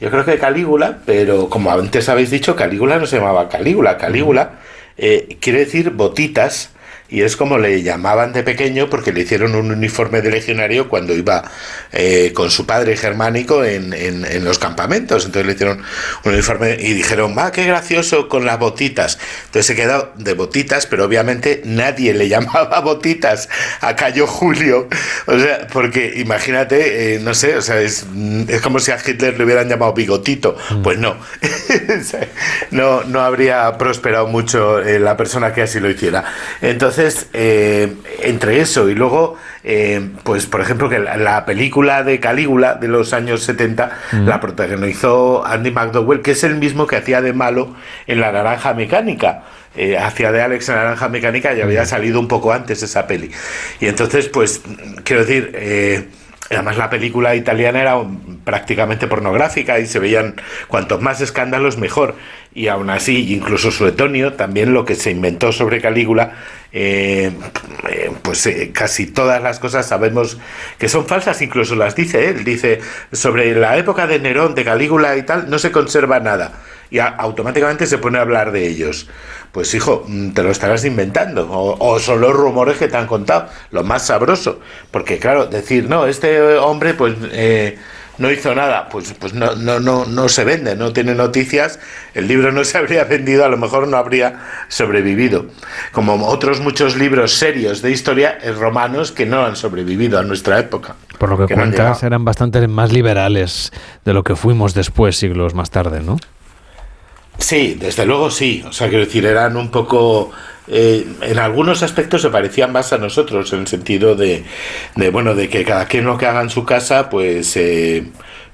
Yo creo que Calígula, pero como antes habéis dicho, Calígula no se llamaba Calígula. Calígula eh, quiere decir botitas y es como le llamaban de pequeño porque le hicieron un uniforme de legionario cuando iba eh, con su padre germánico en, en- en los campamentos. Entonces le hicieron un uniforme y dijeron, va, qué gracioso con las botitas. Entonces se quedó de botitas, pero obviamente nadie le llamaba botitas a Cayo Julio. O sea, porque imagínate, eh, no sé, o sea, es, mm, es como si a Hitler le hubieran llamado bigotito. Pues no. no, no habría prosperado mucho eh, la persona que así lo hiciera. Entonces, eh, entre eso y luego, eh, pues por ejemplo, que la, la película de Calígula de los años 70 Mm. la protagonizó Andy McDowell, que es el mismo que hacía de malo en La Naranja Mecánica. Eh, hacía de Alex en La Naranja Mecánica y había salido un poco antes esa peli. Y entonces, pues, quiero decir, Además la película italiana era prácticamente pornográfica y se veían cuantos más escándalos mejor. Y aún así, incluso Suetonio, también lo que se inventó sobre Calígula, eh, eh, pues eh, casi todas las cosas sabemos que son falsas, incluso las dice él. Dice, sobre la época de Nerón, de Calígula y tal, no se conserva nada. Y a- automáticamente se pone a hablar de ellos. Pues hijo, mm, te lo estarás inventando. O, o son los rumores que te han contado. Lo más sabroso. Porque claro, decir, no, este hombre pues eh, no hizo nada, pues, pues no, no, no, no se vende, no tiene noticias, el libro no se habría vendido, a lo mejor no habría sobrevivido. Como otros muchos libros serios de historia eh, romanos que no han sobrevivido a nuestra época. Por lo que, cuentas, eran bastante más liberales de lo que fuimos después, siglos más tarde, ¿no? Sí, desde luego sí. O sea, quiero decir, eran un poco. eh, en algunos aspectos se parecían más a nosotros, en el sentido de, de, bueno, de que cada quien lo que haga en su casa, pues eh,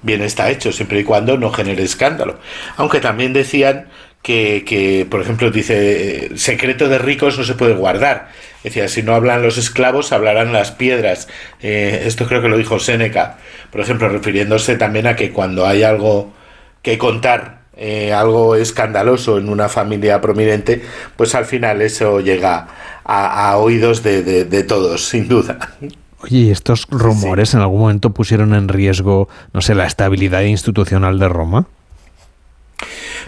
bien está hecho, siempre y cuando no genere escándalo. Aunque también decían que, que, por ejemplo, dice, eh, secreto de ricos no se puede guardar. Decía, si no hablan los esclavos, hablarán las piedras. Eh, esto creo que lo dijo Séneca, por ejemplo, refiriéndose también a que cuando hay algo que contar, eh, algo escandaloso en una familia prominente, pues al final eso llega a, a oídos de, de- de todos, sin duda. Oye, ¿y estos rumores en algún momento pusieron en riesgo, no sé, la estabilidad institucional de Roma?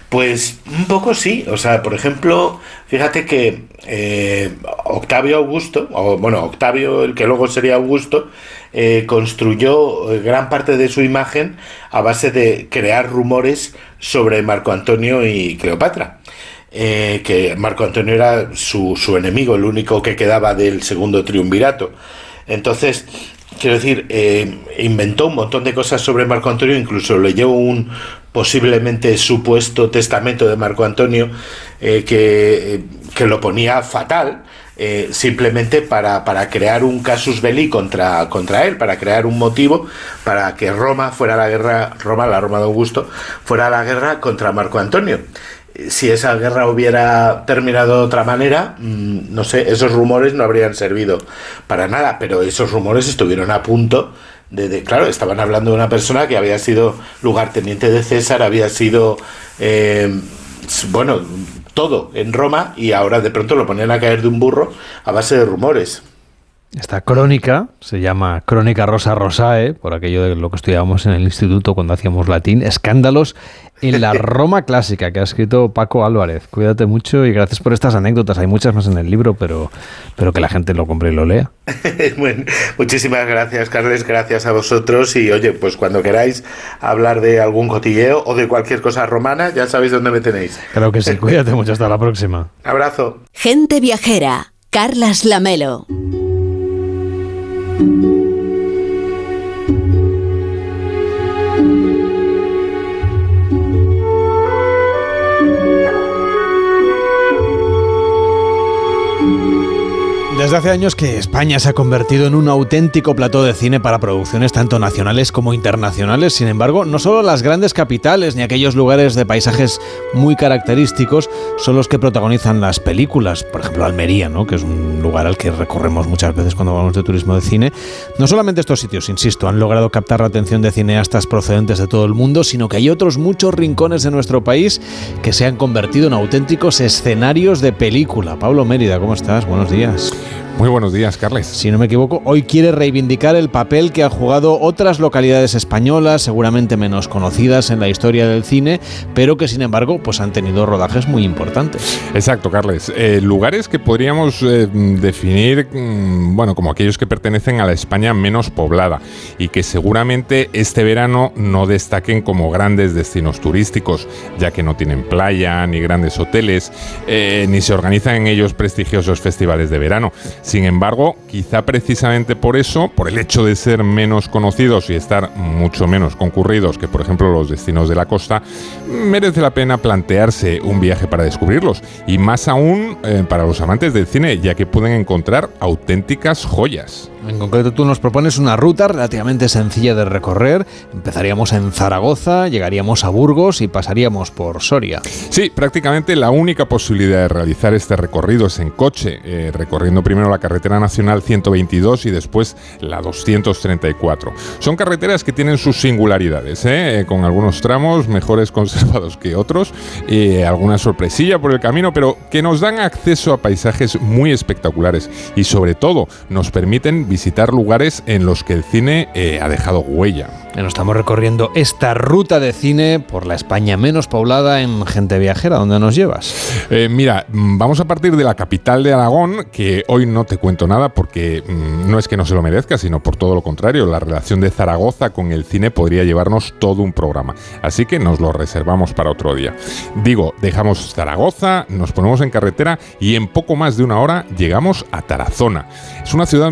Pues un poco sí, o sea, por ejemplo, fíjate que eh, Octavio Augusto, o bueno, Octavio, el que luego sería Augusto, eh, construyó eh, gran parte de su imagen a base de crear rumores sobre Marco Antonio y Cleopatra. Eh, que Marco Antonio era su, su enemigo, el único que quedaba del segundo triunvirato. Entonces, quiero decir, inventó un montón de cosas sobre Marco Antonio, incluso leyó un posiblemente supuesto testamento de Marco Antonio que, que lo ponía fatal. Eh, simplemente para, para crear un casus belli contra, contra él, para crear un motivo para que Roma fuera la guerra, Roma, la Roma de Augusto, fuera la guerra contra Marco Antonio. Si esa guerra hubiera terminado de otra manera, mm, no sé, esos rumores no habrían servido para nada, pero esos rumores estuvieron a punto de, de- claro, estaban hablando de una persona que había sido lugarteniente de César, había sido, eh, bueno, todo en Roma y ahora de pronto lo ponen a caer de un burro a base de rumores. Esta crónica se llama Crónica Rosa Rosae, por aquello de lo que estudiábamos en el instituto cuando hacíamos latín, escándalos en la Roma clásica, que ha escrito Paco Álvarez. Cuídate mucho y gracias por estas anécdotas. Hay muchas más en el libro, pero, pero que la gente lo compre y lo lea. Bueno, muchísimas gracias, Carles, gracias a vosotros y oye, pues cuando queráis hablar de algún cotilleo o de cualquier cosa romana, ya sabéis dónde me tenéis. Claro que sí, cuídate mucho, hasta la próxima. Abrazo. Gente viajera. Carlas Lamelo. Desde hace años que España se ha convertido en un auténtico plató de cine para producciones tanto nacionales como internacionales. Sin embargo, no solo las grandes capitales ni aquellos lugares de paisajes muy característicos son los que protagonizan las películas. Por ejemplo, Almería, ¿no? que es un lugar al que recorremos muchas veces cuando hablamos de turismo de cine. No solamente estos sitios, insisto, han logrado captar la atención de cineastas procedentes de todo el mundo, sino que hay otros muchos rincones de nuestro país que se han convertido en auténticos escenarios de película. Pablo Mérida, ¿cómo estás? Buenos días. Muy buenos días, Carles. Si no me equivoco, hoy quiere reivindicar el papel que han jugado otras localidades españolas, seguramente menos conocidas en la historia del cine, pero que sin embargo pues han tenido rodajes muy importantes. Exacto, Carles. Eh, lugares que podríamos eh, definir, mm, bueno, como aquellos que pertenecen a la España menos poblada y que seguramente este verano no destaquen como grandes destinos turísticos, ya que no tienen playa ni grandes hoteles, eh, ni se organizan en ellos prestigiosos festivales de verano. Sin embargo, quizá precisamente por eso, por el hecho de ser menos conocidos y estar mucho menos concurridos que por ejemplo los destinos de la costa, merece la pena plantearse un viaje para descubrirlos. Y más aún eh, para los amantes del cine, ya que pueden encontrar auténticas joyas. En concreto, tú nos propones una ruta relativamente sencilla de recorrer. Empezaríamos en Zaragoza, llegaríamos a Burgos y pasaríamos por Soria. Sí, prácticamente la única posibilidad de realizar este recorrido es en coche, eh, recorriendo primero la carretera nacional 122 y después la 234. Son carreteras que tienen sus singularidades, ¿eh? Eh, con algunos tramos mejores conservados que otros, y alguna sorpresilla por el camino, pero que nos dan acceso a paisajes muy espectaculares y sobre todo nos permiten visitar lugares en los que el cine eh, ha dejado huella. Nos estamos recorriendo esta ruta de cine por la España menos poblada en gente viajera. ¿Dónde nos llevas? Eh, mira, mm, vamos a partir de la capital de Aragón, que hoy no te cuento nada porque mm, no es que no se lo merezca, sino por todo lo contrario. La relación de Zaragoza con el cine podría llevarnos todo un programa. Así que nos lo reservamos para otro día. Digo, dejamos Zaragoza, nos ponemos en carretera y en poco más de una hora llegamos a Tarazona. Es una ciudad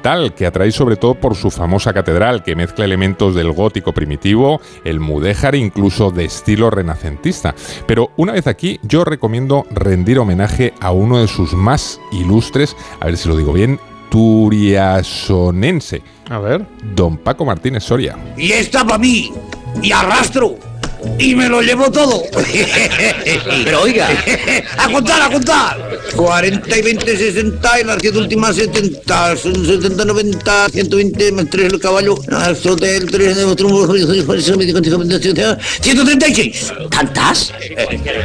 monumental que atrae sobre todo por su famosa catedral que mezcla elementos del gótico primitivo, el mudéjar incluso de estilo renacentista. Pero una vez aquí yo recomiendo rendir homenaje a uno de sus más ilustres, a ver si lo digo bien, turiasonense. A ver. Don Paco Martínez Soria. Y está para mí. Y arrastro. Y me lo llevo todo. Pero oiga. a contar, a contar. 40 y 20, 60 y las 10 últimas 70. Son 70, 90, 120 más 3 el caballo. Más hotel, 3 de otro. 136. ¿Cantas?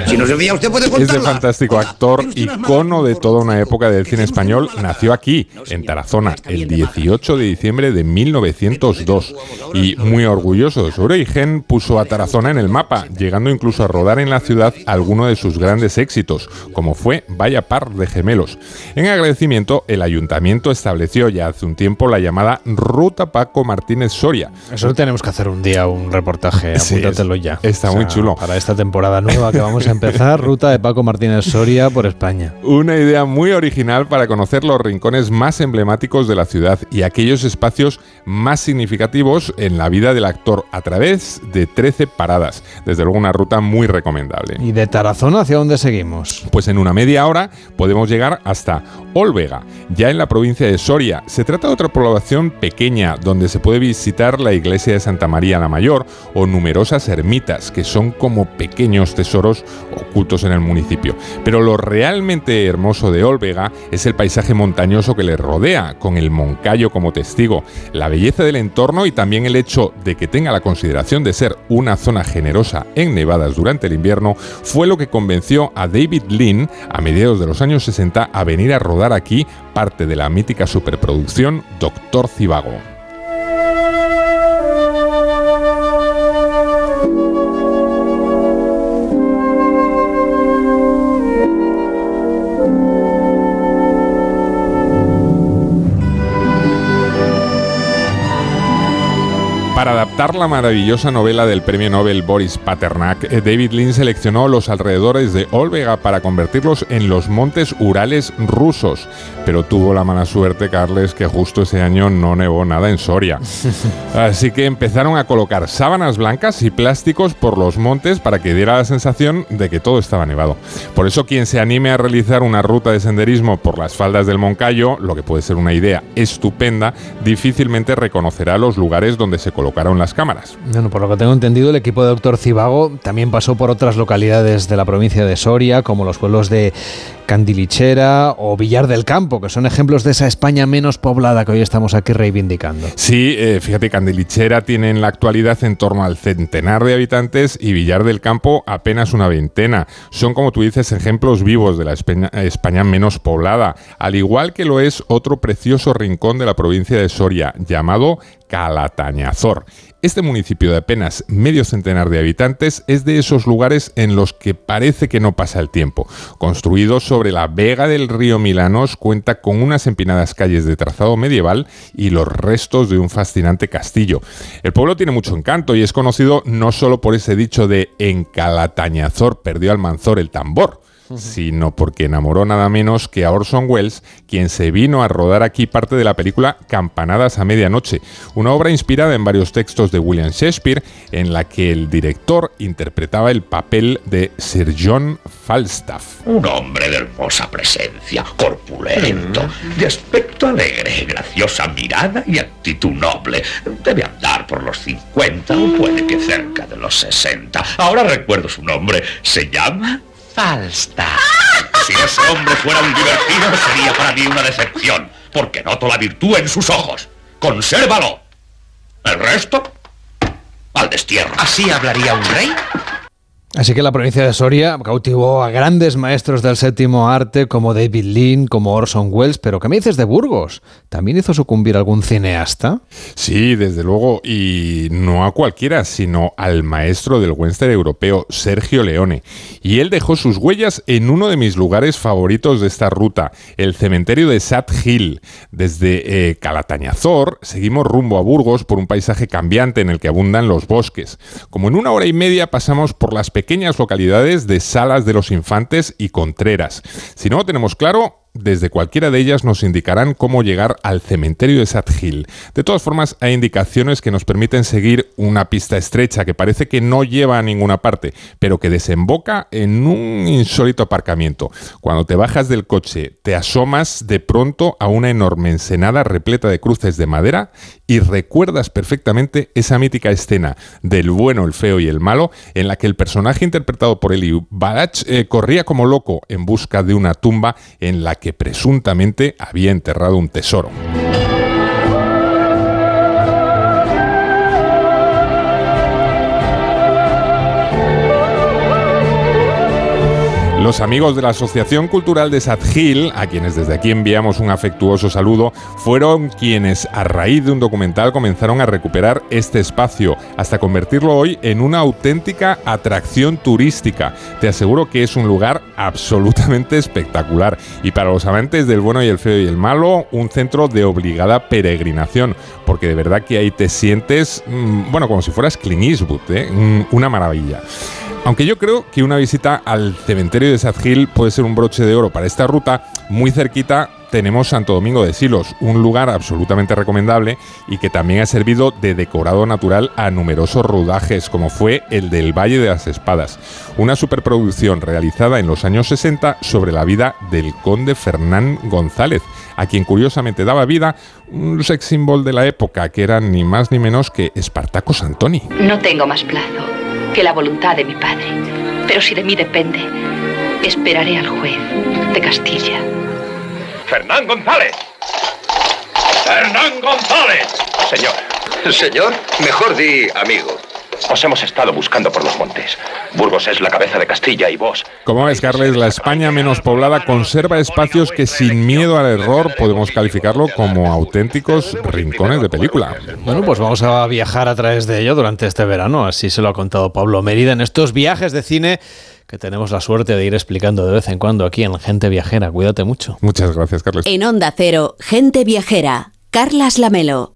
Si no se veía usted puede Este contarla. fantástico actor, icono de toda una época del cine español, nació aquí, en Tarazona, el 18 de diciembre de 1902. Y muy orgulloso de su origen, puso a Tarazona en el mapa, llegando incluso a rodar en la ciudad alguno de sus grandes éxitos, como fue Vaya par de gemelos. En agradecimiento, el ayuntamiento estableció ya hace un tiempo la llamada Ruta Paco Martínez Soria. Eso tenemos que hacer un día, un reportaje, Sí, apúntatelo ya. está muy chulo. Para esta temporada nueva que vamos a empezar, ruta de Paco Martínez Soria por España. Una idea muy original para conocer los rincones más emblemáticos de la ciudad y aquellos espacios más significativos en la vida del actor a través de 13 paradas. Desde luego una ruta muy recomendable. ¿Y de Tarazona hacia dónde seguimos? Pues en una media hora podemos llegar hasta Olvega, ya en la provincia de Soria. Se trata de otra población pequeña donde se puede visitar la iglesia de Santa María la Mayor o numerosas ermitas que son como pequeños tesoros ocultos en el municipio. Pero lo realmente hermoso de Olvega es el paisaje montañoso que le rodea, con el Moncayo como testigo, la belleza del entorno y también el hecho de que tenga la consideración de ser una zona en nevadas durante el invierno, fue lo que convenció a David Lean a mediados de los años 60 a venir a rodar aquí parte de la mítica superproducción Doctor Cibago. Para adaptar la maravillosa novela del premio Nobel Boris Paternak, eh, David Lean seleccionó los alrededores de Olvega para convertirlos en los montes Urales rusos. Pero tuvo la mala suerte, Carles, que justo ese año no nevó nada en Soria. Así que empezaron a colocar sábanas blancas y plásticos por los montes para que diera la sensación de que todo estaba nevado. Por eso quien se anime a realizar una ruta de senderismo por las faldas del Moncayo, lo que puede ser una idea estupenda, difícilmente reconocerá los lugares donde se colocaron las cámaras. Bueno, por lo que tengo entendido, el equipo de Doctor Cibago también pasó por otras localidades de la provincia de Soria, como los pueblos de Candilichera o Villar del Campo, que son ejemplos de esa España menos poblada que hoy estamos aquí reivindicando. Sí, eh, fíjate, Candilichera tiene en la actualidad en torno al centenar de habitantes y Villar del Campo apenas una veintena. Son, como tú dices, ejemplos vivos de la España, España menos poblada, al igual que lo es otro precioso rincón de la provincia de Soria, llamado Calatañazor. Este municipio de apenas medio centenar de habitantes es de esos lugares en los que parece que no pasa el tiempo. Construido sobre la vega del río Milanos, cuenta con unas empinadas calles de trazado medieval y los restos de un fascinante castillo. El pueblo tiene mucho encanto y es conocido no solo por ese dicho de en Calatañazor perdió al manzor el tambor, sino porque enamoró nada menos que a Orson Welles, quien se vino a rodar aquí parte de la película Campanadas a Medianoche, una obra inspirada en varios textos de William Shakespeare, en la que el director interpretaba el papel de Sir John Falstaff. Un hombre de hermosa presencia, corpulento, de aspecto alegre, graciosa mirada y actitud noble. Debe andar por los 50 o puede que cerca de los 60. Ahora recuerdo su nombre. Se llama Falstaff. Si ese hombre fuera un divertido, sería para mí una decepción, porque noto la virtud en sus ojos. Consérvalo. El resto, al destierro. ¿Así hablaría un rey? Así que la provincia de Soria cautivó a grandes maestros del séptimo arte como David Lean, como Orson Welles, pero ¿qué me dices de Burgos? ¿También hizo sucumbir algún cineasta? Sí, desde luego, y no a cualquiera, sino al maestro del western europeo, Sergio Leone. Y él dejó sus huellas en uno de mis lugares favoritos de esta ruta, el cementerio de Sat Hill. Desde eh, Calatañazor seguimos rumbo a Burgos por un paisaje cambiante en el que abundan los bosques. Como en una hora y media pasamos por las localidades de Salas de los Infantes y Contreras. Si no lo tenemos claro, desde cualquiera de ellas nos indicarán cómo llegar al cementerio de Sat Hill. De todas formas, hay indicaciones que nos permiten seguir una pista estrecha que parece que no lleva a ninguna parte, pero que desemboca en un insólito aparcamiento. Cuando te bajas del coche, te asomas de pronto a una enorme ensenada repleta de cruces de madera y recuerdas perfectamente esa mítica escena del bueno, el feo y el malo, en la que el personaje interpretado por Eli Balach eh, corría como loco en busca de una tumba en la que presuntamente había enterrado un tesoro. Los amigos de la Asociación Cultural de Sadgil, a quienes desde aquí enviamos un afectuoso saludo, fueron quienes a raíz de un documental comenzaron a recuperar este espacio hasta convertirlo hoy en una auténtica atracción turística. Te aseguro que es un lugar absolutamente espectacular y para los amantes del bueno y el feo y el malo, un centro de obligada peregrinación, porque de verdad que ahí te sientes, mm, bueno, como si fueras Clint ¿eh? Mm, una maravilla. Aunque yo creo que una visita al cementerio de Sad Hill puede ser un broche de oro para esta ruta, muy cerquita tenemos Santo Domingo de Silos, un lugar absolutamente recomendable y que también ha servido de decorado natural a numerosos rodajes, como fue el del Valle de las Espadas, una superproducción realizada en los años 60 sobre la vida del conde Fernán González, a quien curiosamente daba vida un sex symbol de la época, que era ni más ni menos que Espartaco Santoni. No tengo más plazo que la voluntad de mi padre. Pero si de mí depende, esperaré al juez de Castilla. Fernán González. Fernán González. Señor. Señor, mejor di amigo. Os hemos estado buscando por los montes. Burgos es la cabeza de Castilla y vos. Como ves, Carles, la España menos poblada conserva espacios que sin miedo al error podemos calificarlo como auténticos rincones de película. Bueno, pues vamos a viajar a través de ello durante este verano, así se lo ha contado Pablo Mérida en estos viajes de cine que tenemos la suerte de ir explicando de vez en cuando aquí en Gente Viajera. Cuídate mucho. Muchas gracias, Carles. En Onda Cero, Gente Viajera, Carlas Lamelo.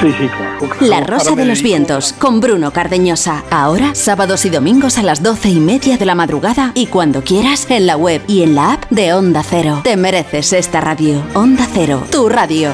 Sí, sí, claro. La Rosa de los Vientos con Bruno Cardeñosa. Ahora, sábados y domingos a las doce y media de la madrugada y cuando quieras en la web y en la app de Onda Cero. Te mereces esta radio. Onda Cero, tu radio.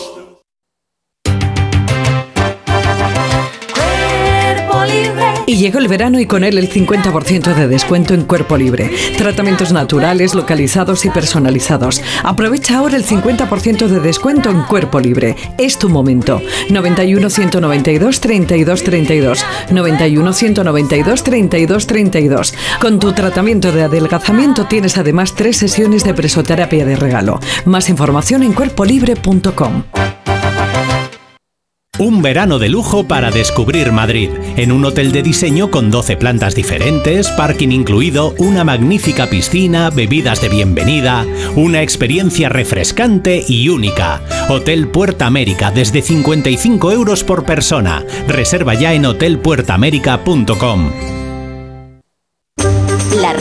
Y llegó el verano y con él el 50% de descuento en cuerpo libre. Tratamientos naturales, localizados y personalizados. Aprovecha ahora el 50% de descuento en cuerpo libre. Es tu momento. 91 192 32 32. 91 192 32 32. Con tu tratamiento de adelgazamiento tienes además tres sesiones de presoterapia de regalo. Más información en cuerpolibre.com. Un verano de lujo para descubrir Madrid, en un hotel de diseño con 12 plantas diferentes, parking incluido, una magnífica piscina, bebidas de bienvenida, una experiencia refrescante y única. Hotel Puerta América desde 55 euros por persona. Reserva ya en hotelpuertaamerica.com.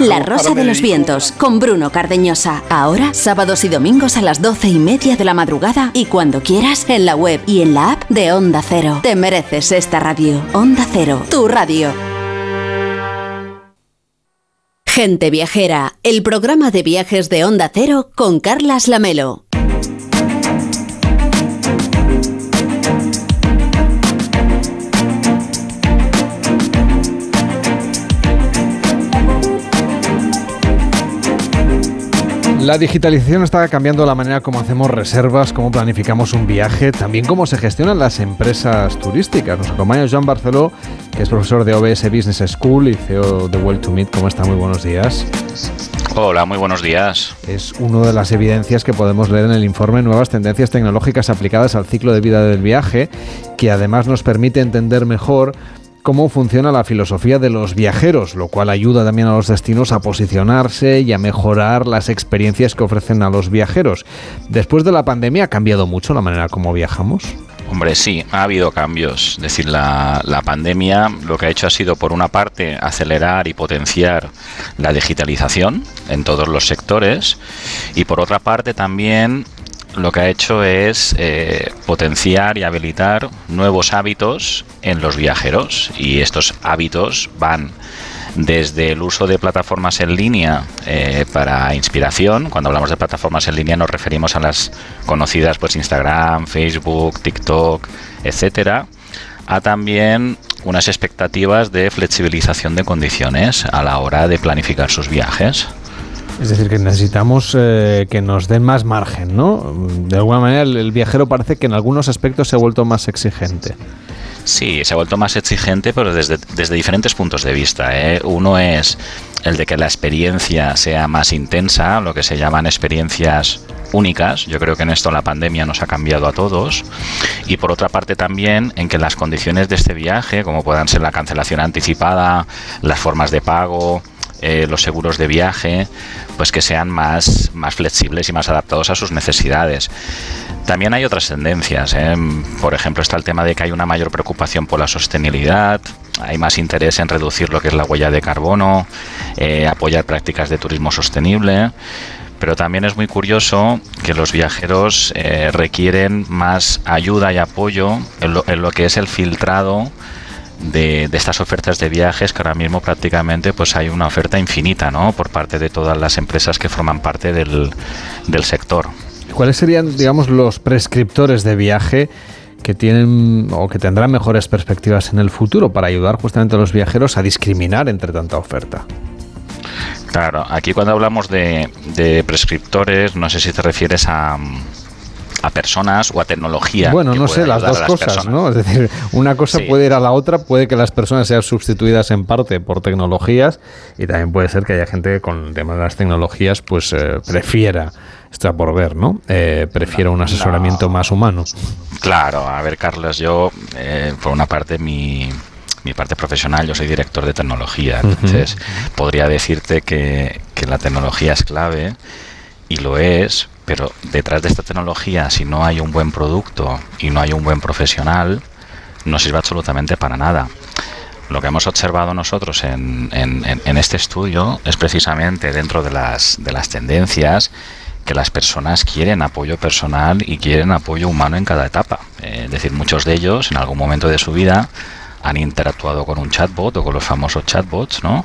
La Rosa de los Vientos con Bruno Cardeñosa. Ahora, sábados y domingos a las doce y media de la madrugada y cuando quieras en la web y en la app de Onda Cero. Te mereces esta radio. Onda Cero, tu radio. Gente Viajera, el programa de viajes de Onda Cero con Carlas Lamelo. La digitalización está cambiando la manera como hacemos reservas, cómo planificamos un viaje, también cómo se gestionan las empresas turísticas. Nos acompaña Joan Barceló, que es profesor de OBS Business School y CEO de Well to Meet. ¿Cómo está? Muy buenos días. Hola, muy buenos días. Es una de las evidencias que podemos leer en el informe Nuevas tendencias tecnológicas aplicadas al ciclo de vida del viaje, que además nos permite entender mejor cómo funciona la filosofía de los viajeros, lo cual ayuda también a los destinos a posicionarse y a mejorar las experiencias que ofrecen a los viajeros. Después de la pandemia ha cambiado mucho la manera como viajamos. Hombre, sí, ha habido cambios. Es decir, la, la pandemia lo que ha hecho ha sido, por una parte, acelerar y potenciar la digitalización en todos los sectores y, por otra parte, también lo que ha hecho es eh, potenciar y habilitar nuevos hábitos en los viajeros y estos hábitos van desde el uso de plataformas en línea eh, para inspiración. Cuando hablamos de plataformas en línea nos referimos a las conocidas pues Instagram, Facebook, TikTok, etcétera, a también unas expectativas de flexibilización de condiciones a la hora de planificar sus viajes. Es decir, que necesitamos eh, que nos den más margen, ¿no? De alguna manera el, viajero parece que en algunos aspectos se ha vuelto más exigente. Sí, se ha vuelto más exigente, pero desde, desde diferentes puntos de vista. ¿eh? Uno es el de que la experiencia sea más intensa, lo que se llaman experiencias únicas. Yo creo que en esto la pandemia nos ha cambiado a todos. Y por otra parte también en que las condiciones de este viaje, como puedan ser la cancelación anticipada, las formas de pago, eh, los seguros de viaje, pues que sean más, más flexibles y más adaptados a sus necesidades. También hay otras tendencias. ¿eh? Por ejemplo, está el tema de que hay una mayor preocupación por la sostenibilidad, hay más interés en reducir lo que es la huella de carbono, eh, apoyar prácticas de turismo sostenible. Pero también es muy curioso que los viajeros requieren más ayuda y apoyo en lo, que es el filtrado de, estas ofertas de viajes que ahora mismo prácticamente pues hay una oferta infinita ¿no? por parte de todas las empresas que forman parte del, del sector. ¿Cuáles serían, digamos, los prescriptores de viaje que tienen o que tendrán mejores perspectivas en el futuro para ayudar justamente a los viajeros a discriminar entre tanta oferta? Claro, aquí cuando hablamos de, prescriptores, no sé si te refieres a, a personas o a tecnología. Bueno, no sé, las dos cosas, ¿no? Es decir, una cosa puede ir a la otra, puede que las personas sean sustituidas en parte por tecnologías y también puede ser que haya gente que con el tema de las tecnologías pues eh, prefiera está por ver, ¿no? Eh, prefiero un asesoramiento más humano. Claro, a ver, Carlos, yo, eh, por una parte, mi, mi parte profesional, yo soy director de tecnología, entonces podría decirte que, que la tecnología es clave y lo es, pero detrás de esta tecnología, si no hay un buen producto y no hay un buen profesional, no sirve absolutamente para nada. Lo que hemos observado nosotros en, en, en este estudio es precisamente dentro de las, de las tendencias que las personas quieren apoyo personal y quieren apoyo humano en cada etapa. Eh, es decir, muchos de ellos en algún momento de su vida han interactuado con un chatbot o con los famosos chatbots, ¿no?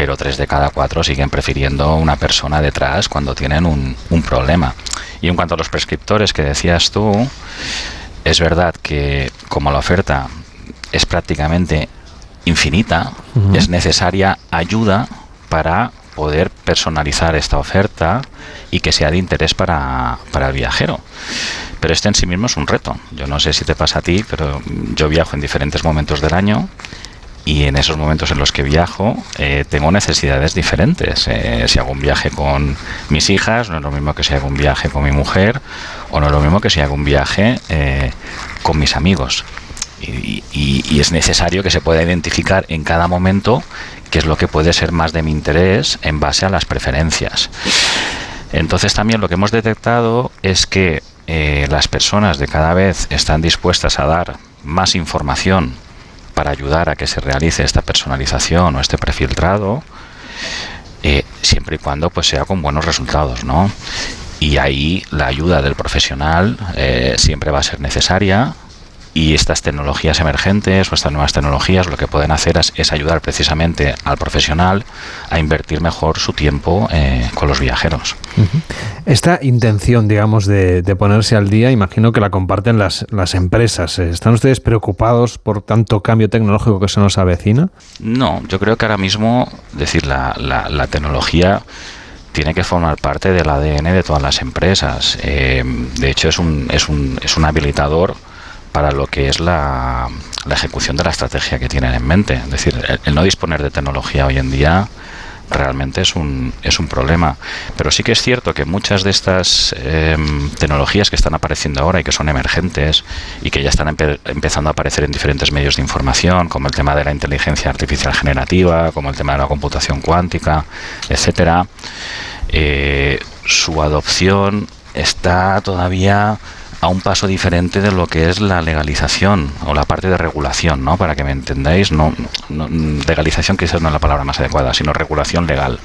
Pero tres de cada cuatro siguen prefiriendo una persona detrás cuando tienen un, problema. Y en cuanto a los prescriptores que decías tú, es verdad que como la oferta es prácticamente infinita, es necesaria ayuda para poder personalizar esta oferta y que sea de interés para, para el viajero. Pero este en sí mismo es un reto. Yo no sé si te pasa a ti, pero yo viajo en diferentes momentos del año y en esos momentos en los que viajo eh, tengo necesidades diferentes. Eh, si hago un viaje con mis hijas, no es lo mismo que si hago un viaje con mi mujer o no es lo mismo que si hago un viaje eh, con mis amigos. Y, es necesario que se pueda identificar en cada momento qué es lo que puede ser más de mi interés en base a las preferencias. Entonces también lo que hemos detectado es que eh, las personas de cada vez están dispuestas a dar más información para ayudar a que se realice esta personalización o este prefiltrado, eh, siempre y cuando pues sea con buenos resultados, ¿no? Y ahí la ayuda del profesional eh, siempre va a ser necesaria y estas tecnologías emergentes o estas nuevas tecnologías lo que pueden hacer es, ayudar precisamente al profesional a invertir mejor su tiempo eh, con los viajeros. Esta intención, digamos, de, ponerse al día, imagino que la comparten las, las empresas. ¿Están ustedes preocupados por tanto cambio tecnológico que se nos avecina? No, yo creo que ahora mismo, decir, la, la, tecnología tiene que formar parte del ADN de todas las empresas. Eh, de hecho, es un, es un, es un habilitador para lo que es la, ejecución de la estrategia que tienen en mente. Es decir, el, no disponer de tecnología hoy en día realmente es un, es un problema. Pero sí que es cierto que muchas de estas em, tecnologías que están apareciendo ahora y que son emergentes y que ya están empezando a aparecer en diferentes medios de información, como el tema de la inteligencia artificial generativa, como el tema de la computación cuántica, etcétera, eh, su adopción está todavía a un paso diferente de lo que es la legalización o la parte de regulación, ¿no? Para que me entendáis, no, legalización quizás no es la palabra más adecuada, sino regulación legal.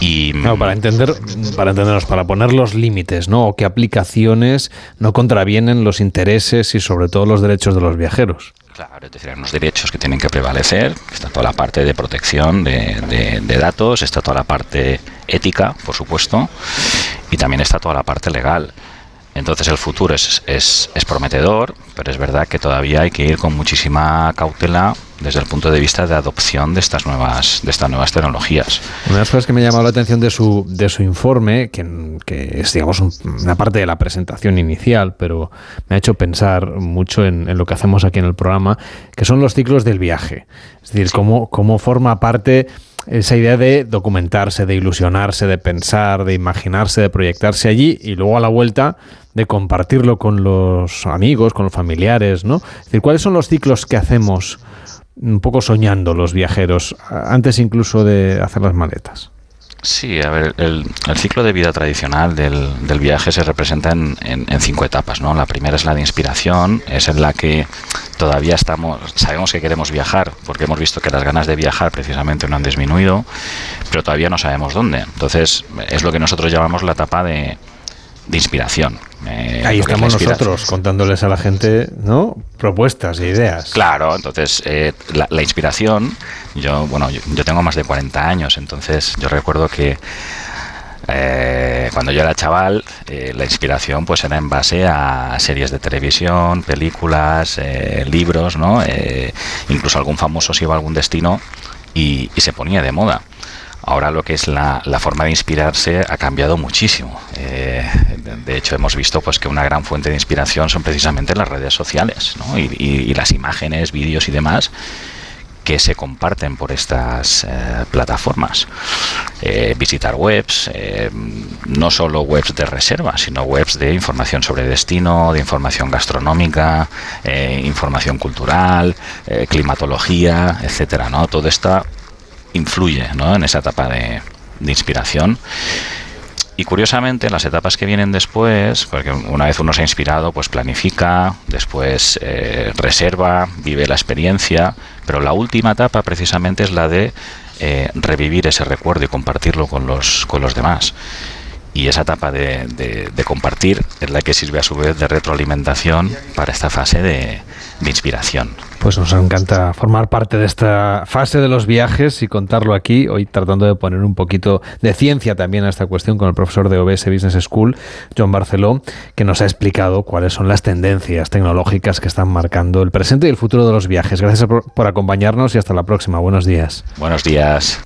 Y, para entender, para entendernos, para poner los límites, ¿no? O qué aplicaciones no contravienen los intereses y sobre todo los derechos de los viajeros. Claro, es decir, hay unos derechos que tienen que prevalecer, está toda la parte de protección de, de, datos, está toda la parte ética, por supuesto, y también está toda la parte legal. Entonces el futuro es, es, es, prometedor, pero es verdad que todavía hay que ir con muchísima cautela desde el punto de vista de adopción de estas nuevas, de estas nuevas tecnologías. Una de las cosas que me ha llamado la atención de su, de su informe, que, que es digamos una parte de la presentación inicial, pero me ha hecho pensar mucho en, en, lo que hacemos aquí en el programa, que son los ciclos del viaje. Es decir, cómo, cómo forma parte esa idea de documentarse, de ilusionarse, de pensar, de imaginarse, de proyectarse allí y luego a la vuelta de compartirlo con los amigos, con los familiares, ¿no? Es decir, ¿cuáles son los ciclos que hacemos un poco soñando los viajeros antes incluso de hacer las maletas? Sí, a ver, el, ciclo de vida tradicional del, viaje se representa en, cinco etapas, ¿no? La primera es la de inspiración, es en la que todavía estamos, sabemos que queremos viajar, porque hemos visto que las ganas de viajar precisamente no han disminuido, pero todavía no sabemos dónde. Entonces, es lo que nosotros llamamos la etapa de, de inspiración. Eh, Ahí estamos nosotros contándoles a la gente, ¿no? Propuestas e ideas. Claro, entonces eh, la, inspiración, yo, bueno, yo, tengo más de 40 años, entonces yo recuerdo que eh, cuando yo era chaval, la inspiración pues era en base a series de televisión, películas, libros, ¿no? incluso algún famoso se iba a algún destino y se ponía de moda. Ahora lo que es la, forma de inspirarse ha cambiado muchísimo. Eh, de hecho, hemos visto pues que una gran fuente de inspiración son precisamente las redes sociales y, las imágenes, vídeos y demás que se comparten por estas eh, plataformas. Eh, visitar webs, no solo webs de reserva, sino webs de información sobre destino, de información gastronómica, información cultural, climatología, etcétera. ¿no? Todo está influye ¿no? en esa etapa de, inspiración. Y curiosamente, las etapas que vienen después, porque una vez uno se ha inspirado, pues planifica, después eh, reserva, vive la experiencia, pero la última etapa precisamente es la de eh, revivir ese recuerdo y compartirlo con los, con los demás. Y esa etapa de, de, compartir es la que sirve a su vez de retroalimentación para esta fase de, de inspiración. Pues nos encanta formar parte de esta fase de los viajes y contarlo aquí, hoy tratando de poner un poquito de ciencia también a esta cuestión con el profesor de OBS Business School, John Barceló, que nos ha explicado cuáles son las tendencias tecnológicas que están marcando el presente y el futuro de los viajes. Gracias por, acompañarnos y hasta la próxima. Buenos días. Buenos días.